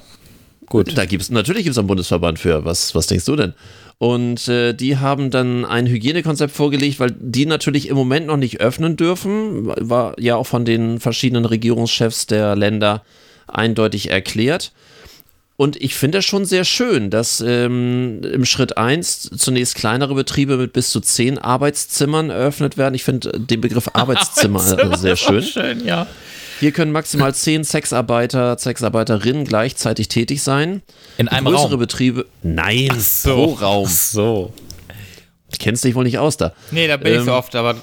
Gut. Da gibt es, natürlich gibt es einen Bundesverband für. Was, was denkst du denn? Und äh, die haben dann ein Hygienekonzept vorgelegt, weil die natürlich im Moment noch nicht öffnen dürfen. War ja auch von den verschiedenen Regierungschefs der Länder eindeutig erklärt. Und ich finde das schon sehr schön, dass ähm, im Schritt 1 zunächst kleinere Betriebe mit bis zu zehn Arbeitszimmern eröffnet werden. Ich finde den Begriff Arbeitszimmer, Arbeitszimmer sehr schön. schön ja. Hier können maximal zehn Sexarbeiter, Sexarbeiterinnen gleichzeitig tätig sein. In einem Größere Raum? Betriebe, nein, so. pro Raum. Ach so. Kennst dich wohl nicht aus da. Nee, da bin ähm, ich so ähm, oft, aber.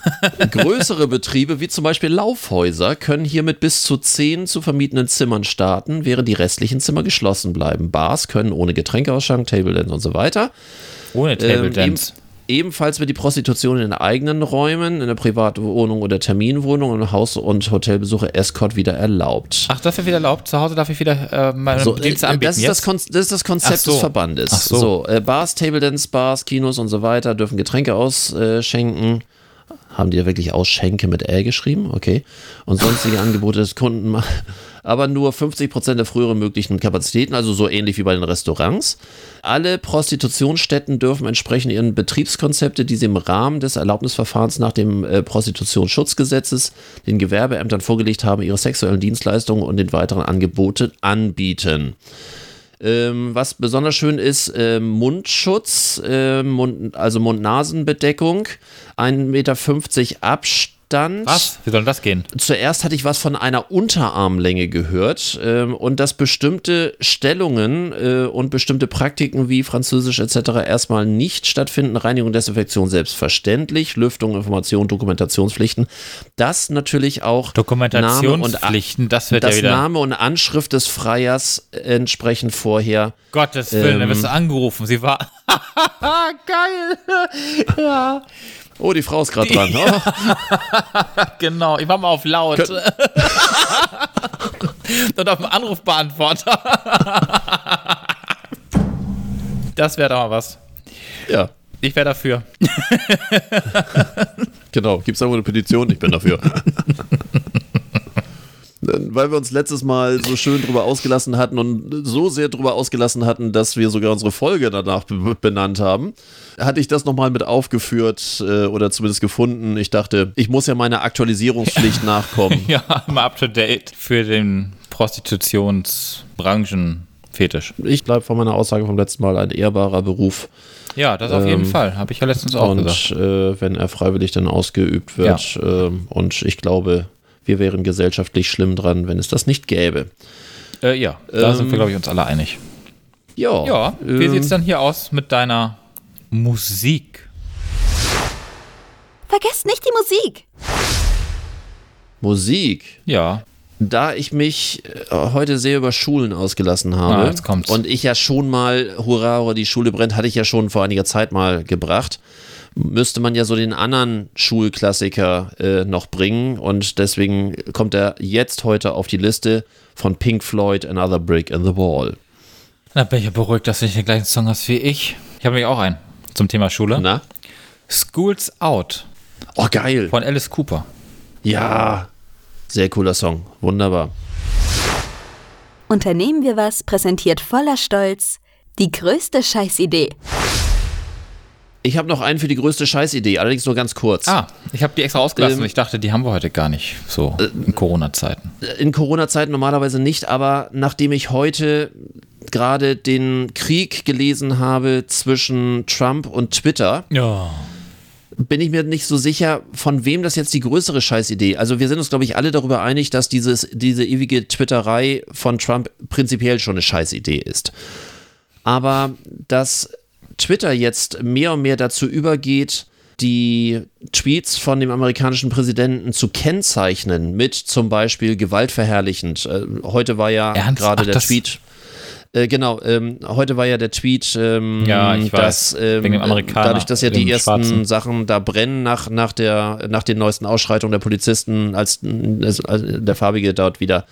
größere Betriebe, wie zum Beispiel Laufhäuser, können hier mit bis zu zehn zu vermietenden Zimmern starten, während die restlichen Zimmer geschlossen bleiben. Bars können ohne Getränkeausschank, Table Dance und so weiter. Ohne Table Dance. Ähm, Ebenfalls wird die Prostitution in eigenen Räumen, in der Privatwohnung oder Terminwohnung und Haus- und Hotelbesuche Escort wieder erlaubt. Ach, das wird wieder erlaubt? Zu Hause darf ich wieder äh, meine so, Dienste äh, anbieten das ist, das, Kon das, ist das Konzept so. des Verbandes. Ach so. so äh, Bars, Table Dance Bars, Kinos und so weiter dürfen Getränke ausschenken. haben die ja wirklich Ausschenke mit Ä geschrieben, okay. Und sonstige Angebote des Kunden, ma- aber nur 50% der früheren möglichen Kapazitäten, also so ähnlich wie bei den Restaurants. Alle Prostitutionsstätten dürfen entsprechend ihren Betriebskonzepte, die sie im Rahmen des Erlaubnisverfahrens nach dem äh, Prostitutionsschutzgesetzes den Gewerbeämtern vorgelegt haben, ihre sexuellen Dienstleistungen und den weiteren Angebote anbieten. Ähm, was besonders schön ist, ähm, Mundschutz, ähm, Mund, also Mund-Nasen-Bedeckung, 1,50 Meter Abstand. Was? Wie soll denn das gehen? Zuerst hatte ich was von einer Unterarmlänge gehört ähm, und dass bestimmte Stellungen äh, und bestimmte Praktiken wie Französisch etc. erstmal nicht stattfinden. Reinigung, Desinfektion selbstverständlich, Lüftung, Information, Dokumentationspflichten. Das natürlich auch Dokumentationspflichten, das wird das ja wieder. Name und Anschrift des Freiers entsprechend vorher. Gottes Willen, Ähm. da wirst du angerufen. Sie war. Geil. ja, Oh, die Frau ist gerade dran. Oh, genau. Ich war mal auf laut. Und auf dem Anrufbeantworter. das wäre doch mal was. ja, Ich wäre dafür. genau. Gibt es da wohl eine Petition? Ich bin dafür. Weil wir uns letztes Mal so schön drüber ausgelassen hatten und so sehr drüber ausgelassen hatten, dass wir sogar unsere Folge danach be- benannt haben, hatte ich das nochmal mit aufgeführt äh, oder zumindest gefunden. Ich dachte, ich muss ja meiner Aktualisierungspflicht nachkommen. Ja, mal up to date für den Prostitutionsbranchenfetisch. Ich bleibe von meiner Aussage vom letzten Mal ein ehrbarer Beruf. Ja, das auf jeden Ähm, Fall. Habe ich ja letztens auch und gesagt. äh, wenn er freiwillig dann ausgeübt wird. ähm, und ich glaube, wir wären gesellschaftlich schlimm dran, wenn es das nicht gäbe. Äh, ja, da ähm, sind wir, glaube ich, uns alle einig. Ja, Ja, wie ähm, sieht's dann hier aus mit deiner Musik? Vergesst nicht die Musik. Musik. Ja, Da ich mich äh, heute sehr über Schulen ausgelassen habe Ah, jetzt kommt's. und ich ja schon mal Hurra, Hurra, die Schule brennt, hatte ich ja schon vor einiger Zeit mal gebracht, müsste man ja so den anderen Schulklassiker äh, noch bringen und deswegen kommt er jetzt heute auf die Liste von Pink Floyd, Another Brick in the Wall. da bin ich ja beruhigt, dass du nicht den gleichen Song hast wie ich. Ich habe nämlich auch einen zum Thema Schule. Na? School's Out Oh, geil. von Alice Cooper. Ja, sehr cooler Song. Wunderbar. Unternehmen wir was präsentiert voller Stolz die größte Scheißidee. Ich habe noch einen für die größte Scheißidee, allerdings nur ganz kurz. Ah, ich habe die extra ausgelassen Ähm, und ich dachte, die haben wir heute gar nicht so in Corona-Zeiten. In Corona-Zeiten normalerweise nicht, aber nachdem ich heute gerade den Krieg gelesen habe zwischen Trump und Twitter, Ja. bin ich mir nicht so sicher, von wem das jetzt die größere Scheißidee. Also wir sind uns, glaube ich, alle darüber einig, dass dieses, diese ewige Twitterei von Trump prinzipiell schon eine Scheißidee ist. Aber dass Twitter jetzt mehr und mehr dazu übergeht, die Tweets von dem amerikanischen Präsidenten zu kennzeichnen mit zum Beispiel gewaltverherrlichend. Äh, heute war ja gerade der Tweet. Äh, genau, ähm, heute war ja der Tweet, ähm, Ja, ich weiß. dass ähm, Wegen dem Amerikaner, dadurch, dass ja die ersten Schwarzen. Sachen da brennen nach, nach, der, nach den neuesten Ausschreitungen der Polizisten, als, als der Farbige dort wieder.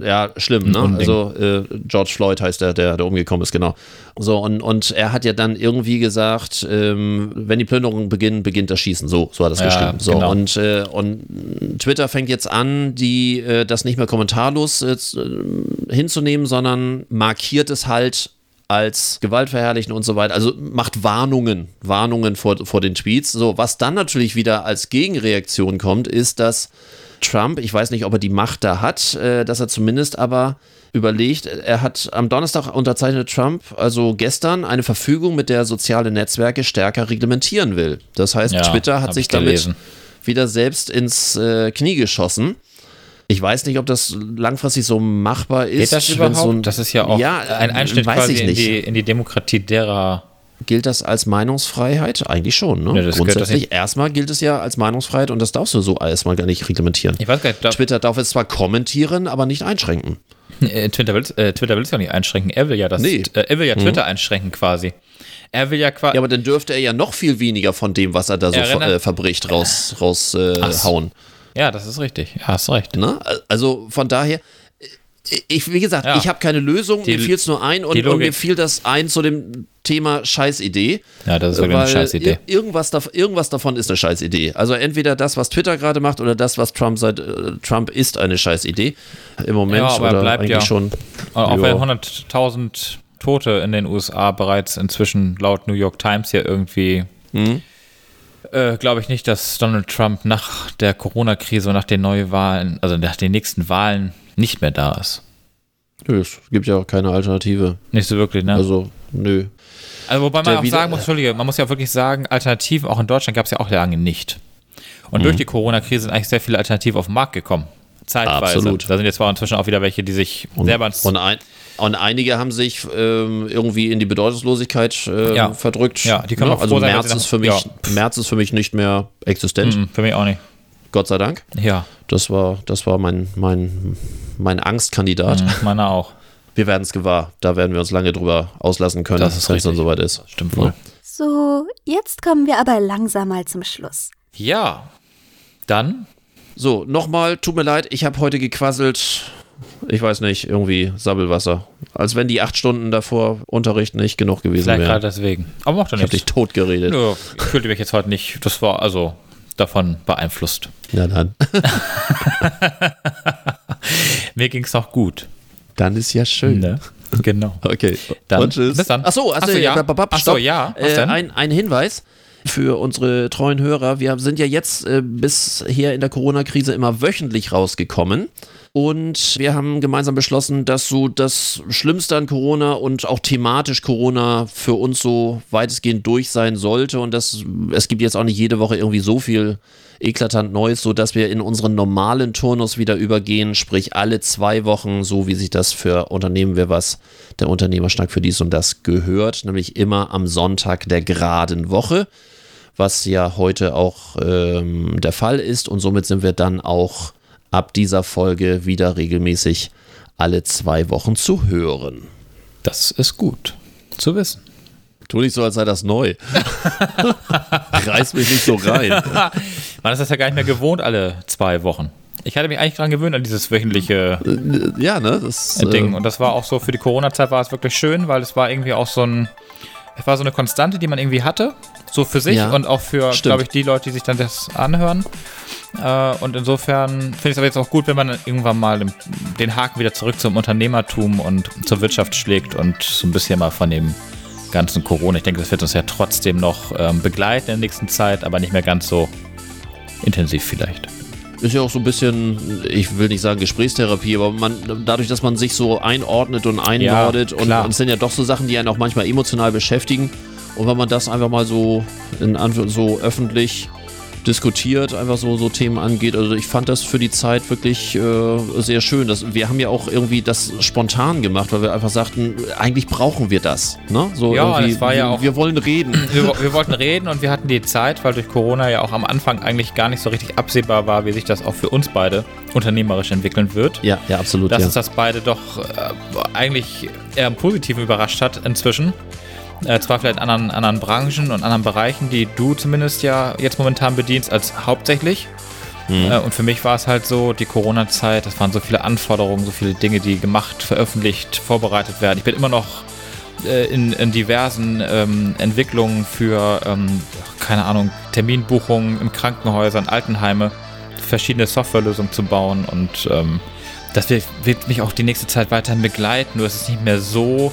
Ja, schlimm, ne? Unding. Also äh, George Floyd heißt der, der, der umgekommen ist, genau. So, und, und er hat ja dann irgendwie gesagt, ähm, wenn die Plünderungen beginnen, beginnt das Schießen. So, so hat er es Ja, geschrieben. So, genau. und, äh, und Twitter fängt jetzt an, die äh, das nicht mehr kommentarlos äh, äh, hinzunehmen, sondern markiert es halt als gewaltverherrlichen und so weiter. Also macht Warnungen, Warnungen vor, vor den Tweets. So, was dann natürlich wieder als Gegenreaktion kommt, ist, dass Trump, ich weiß nicht, ob er die Macht da hat, äh, dass er zumindest aber überlegt, er hat am Donnerstag unterzeichnet Trump, also gestern, eine Verfügung, mit der er soziale Netzwerke stärker reglementieren will. Das heißt, Ja, Twitter hat sich ich damit gelesen. wieder selbst ins äh, Knie geschossen. Ich weiß nicht, ob das langfristig so machbar ist. Geht das überhaupt? so ein, das ist ja auch ja, ein Einschnitt quasi in die, in die Demokratie derer. Gilt das als Meinungsfreiheit? Eigentlich schon, ne? Ja, Grundsätzlich, erstmal gilt es ja als Meinungsfreiheit und das darfst du so erstmal gar nicht reglementieren. Ich weiß gar nicht, glaub, Twitter darf es zwar kommentieren, aber nicht einschränken. äh, Twitter will äh, Twitter will es ja nicht einschränken. Er will ja das. Nee. Äh, er will ja Twitter einschränken quasi. Er will ja quasi. Ja, aber dann dürfte er ja noch viel weniger von dem, was er da so ver äh, verbricht, raus, raus äh, hauen. ja, das ist richtig. Ja, hast recht. Ne? Also von daher, ich, wie gesagt, Ja. ich habe keine Lösung, Die- mir fiel es nur ein und, und mir fiel das ein zu dem Thema Scheißidee. Ja, das ist wirklich eine Scheißidee. ir- Irgendwas, irgendwas davon ist eine Scheißidee. Also entweder das, was Twitter gerade macht, oder das, was Trump seit äh, Trump ist eine Scheißidee. Im Moment Ja, aber oder bleibt eigentlich ja. schon. Auch Ja. wenn 100.000 Tote in den USA bereits inzwischen laut New York Times hier irgendwie, Hm? Äh, glaube ich nicht, dass Donald Trump nach der Corona-Krise und nach den Neuwahlen, also nach den nächsten Wahlen, nicht mehr da ist. Nö, es gibt ja auch keine Alternative. Nicht so wirklich, ne? Also, Also, nö. wobei man der auch wieder- sagen muss, Entschuldige, man muss ja wirklich sagen, Alternativen auch in Deutschland gab es ja auch lange nicht. Und Mhm. durch die Corona-Krise sind eigentlich sehr viele Alternativen auf den Markt gekommen. Zeitweise. Absolut. Da sind jetzt zwar inzwischen auch wieder welche, die sich Und, selber ins und, ein, und einige haben sich ähm, irgendwie in die Bedeutungslosigkeit äh, Ja. verdrückt. Ja, die können Ne? auch Also froh sein, März ist, für mich, ja. März ist für mich nicht mehr existent. Hm, für mich auch nicht. Gott sei Dank. Ja, Das war, das war mein, mein, mein Angstkandidat. hm, meiner auch. Wir werden es gewahr. Da werden wir uns lange drüber auslassen können, Das ist wenn es dann soweit ist. Stimmt wohl. So, jetzt kommen wir aber langsam mal zum Schluss. Ja. Dann So, nochmal, tut mir leid, ich habe heute gequasselt. Ich weiß nicht, irgendwie Sabbelwasser. Als wenn die acht Stunden davor Unterricht nicht genug gewesen vielleicht gerade wären. deswegen. Aber macht doch Ich habe dich nichts. tot geredet. Nö, ich fühlte mich jetzt heute nicht, das war also davon beeinflusst. Ja, dann. Mir ging es auch gut. Dann ist ja schön. Ne? Genau. Okay. Dann- Und tschüss. bis dann. Achso, also, Ach so, ja. ja. babab, Ach so, stopp. ja. Was Äh, ein, ein Hinweis für unsere treuen Hörer. Wir sind ja jetzt äh, bisher in der Corona-Krise immer wöchentlich rausgekommen. Und wir haben gemeinsam beschlossen, dass so das Schlimmste an Corona und auch thematisch Corona für uns so weitestgehend durch sein sollte. Und das, es gibt jetzt auch nicht jede Woche irgendwie so viel eklatant Neues, so dass wir in unseren normalen Turnus wieder übergehen, sprich alle zwei Wochen, so wie sich das für Unternehmen wer was, der Unternehmerschnack für dies und das gehört, nämlich immer am Sonntag der geraden Woche, was ja heute auch ähm, der Fall ist. Und somit sind wir dann auch ab dieser Folge wieder regelmäßig alle zwei Wochen zu hören. Das ist gut zu wissen. Tu nicht so, als sei das neu. Reiß mich nicht so rein. Man ist das ja gar nicht mehr gewohnt, alle zwei Wochen. Ich hatte mich eigentlich dran gewöhnt an dieses wöchentliche Ja, ne? Das, äh, Ding. äh, Und das war auch so für die Corona-Zeit war es wirklich schön, weil es war irgendwie auch so ein, es war so eine Konstante, die man irgendwie hatte, so für sich Ja, und auch für, glaube ich, die Leute, die sich dann das anhören. Äh, und insofern finde ich es aber jetzt auch gut, wenn man irgendwann mal den, den Haken wieder zurück zum Unternehmertum und zur Wirtschaft schlägt und so ein bisschen mal von dem ganzen Corona. Ich denke, das wird uns ja trotzdem noch ähm, begleiten in der nächsten Zeit, aber nicht mehr ganz so intensiv vielleicht. Ist ja auch so ein bisschen, ich will nicht sagen Gesprächstherapie, aber man, dadurch, dass man sich so einordnet und einnordet und, klar. und es sind ja doch so Sachen, die einen auch manchmal emotional beschäftigen. Und wenn man das einfach mal so in Anführ- so öffentlich diskutiert, einfach so, so Themen angeht. Also ich fand das für die Zeit wirklich äh, sehr schön. Das, wir haben ja auch irgendwie das spontan gemacht, weil wir einfach sagten, eigentlich brauchen wir das. Ne? So Ja, irgendwie, das war ja wir, auch- wir wollen reden. wir, wir wollten reden und wir hatten die Zeit, weil durch Corona ja auch am Anfang eigentlich gar nicht so richtig absehbar war, wie sich das auch für uns beide unternehmerisch entwickeln wird. Ja, ja, absolut. Dass ja. uns das beide doch äh, eigentlich eher im Positiven überrascht hat inzwischen. Äh, zwar vielleicht anderen, anderen Branchen und anderen Bereichen, die du zumindest ja jetzt momentan bedienst, als hauptsächlich. Mhm. Äh, und für mich war es halt so, die Corona-Zeit, das waren so viele Anforderungen, so viele Dinge, die gemacht, veröffentlicht, vorbereitet werden. Ich bin immer noch äh, in, in diversen ähm, Entwicklungen für, ähm, keine Ahnung, Terminbuchungen in Krankenhäusern, Altenheime, verschiedene Softwarelösungen zu bauen und ähm, das wird, wird mich auch die nächste Zeit weiterhin begleiten. Nur es ist nicht mehr so,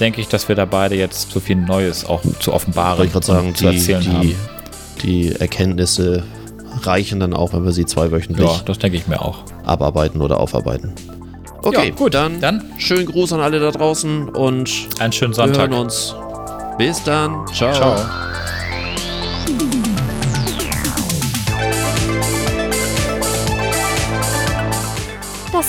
denke ich, dass wir da beide jetzt so viel Neues auch zu offenbaren ich gerade sagen, und zu die, erzählen die, haben. die Erkenntnisse reichen dann auch, wenn wir sie zweiwöchentlich Ja, das denke ich mir auch. abarbeiten oder aufarbeiten. Okay, Ja, gut, dann, dann- schönen Gruß an alle da draußen und Einen schönen wir Sonntag. hören uns. Bis dann. Ciao. Ciao.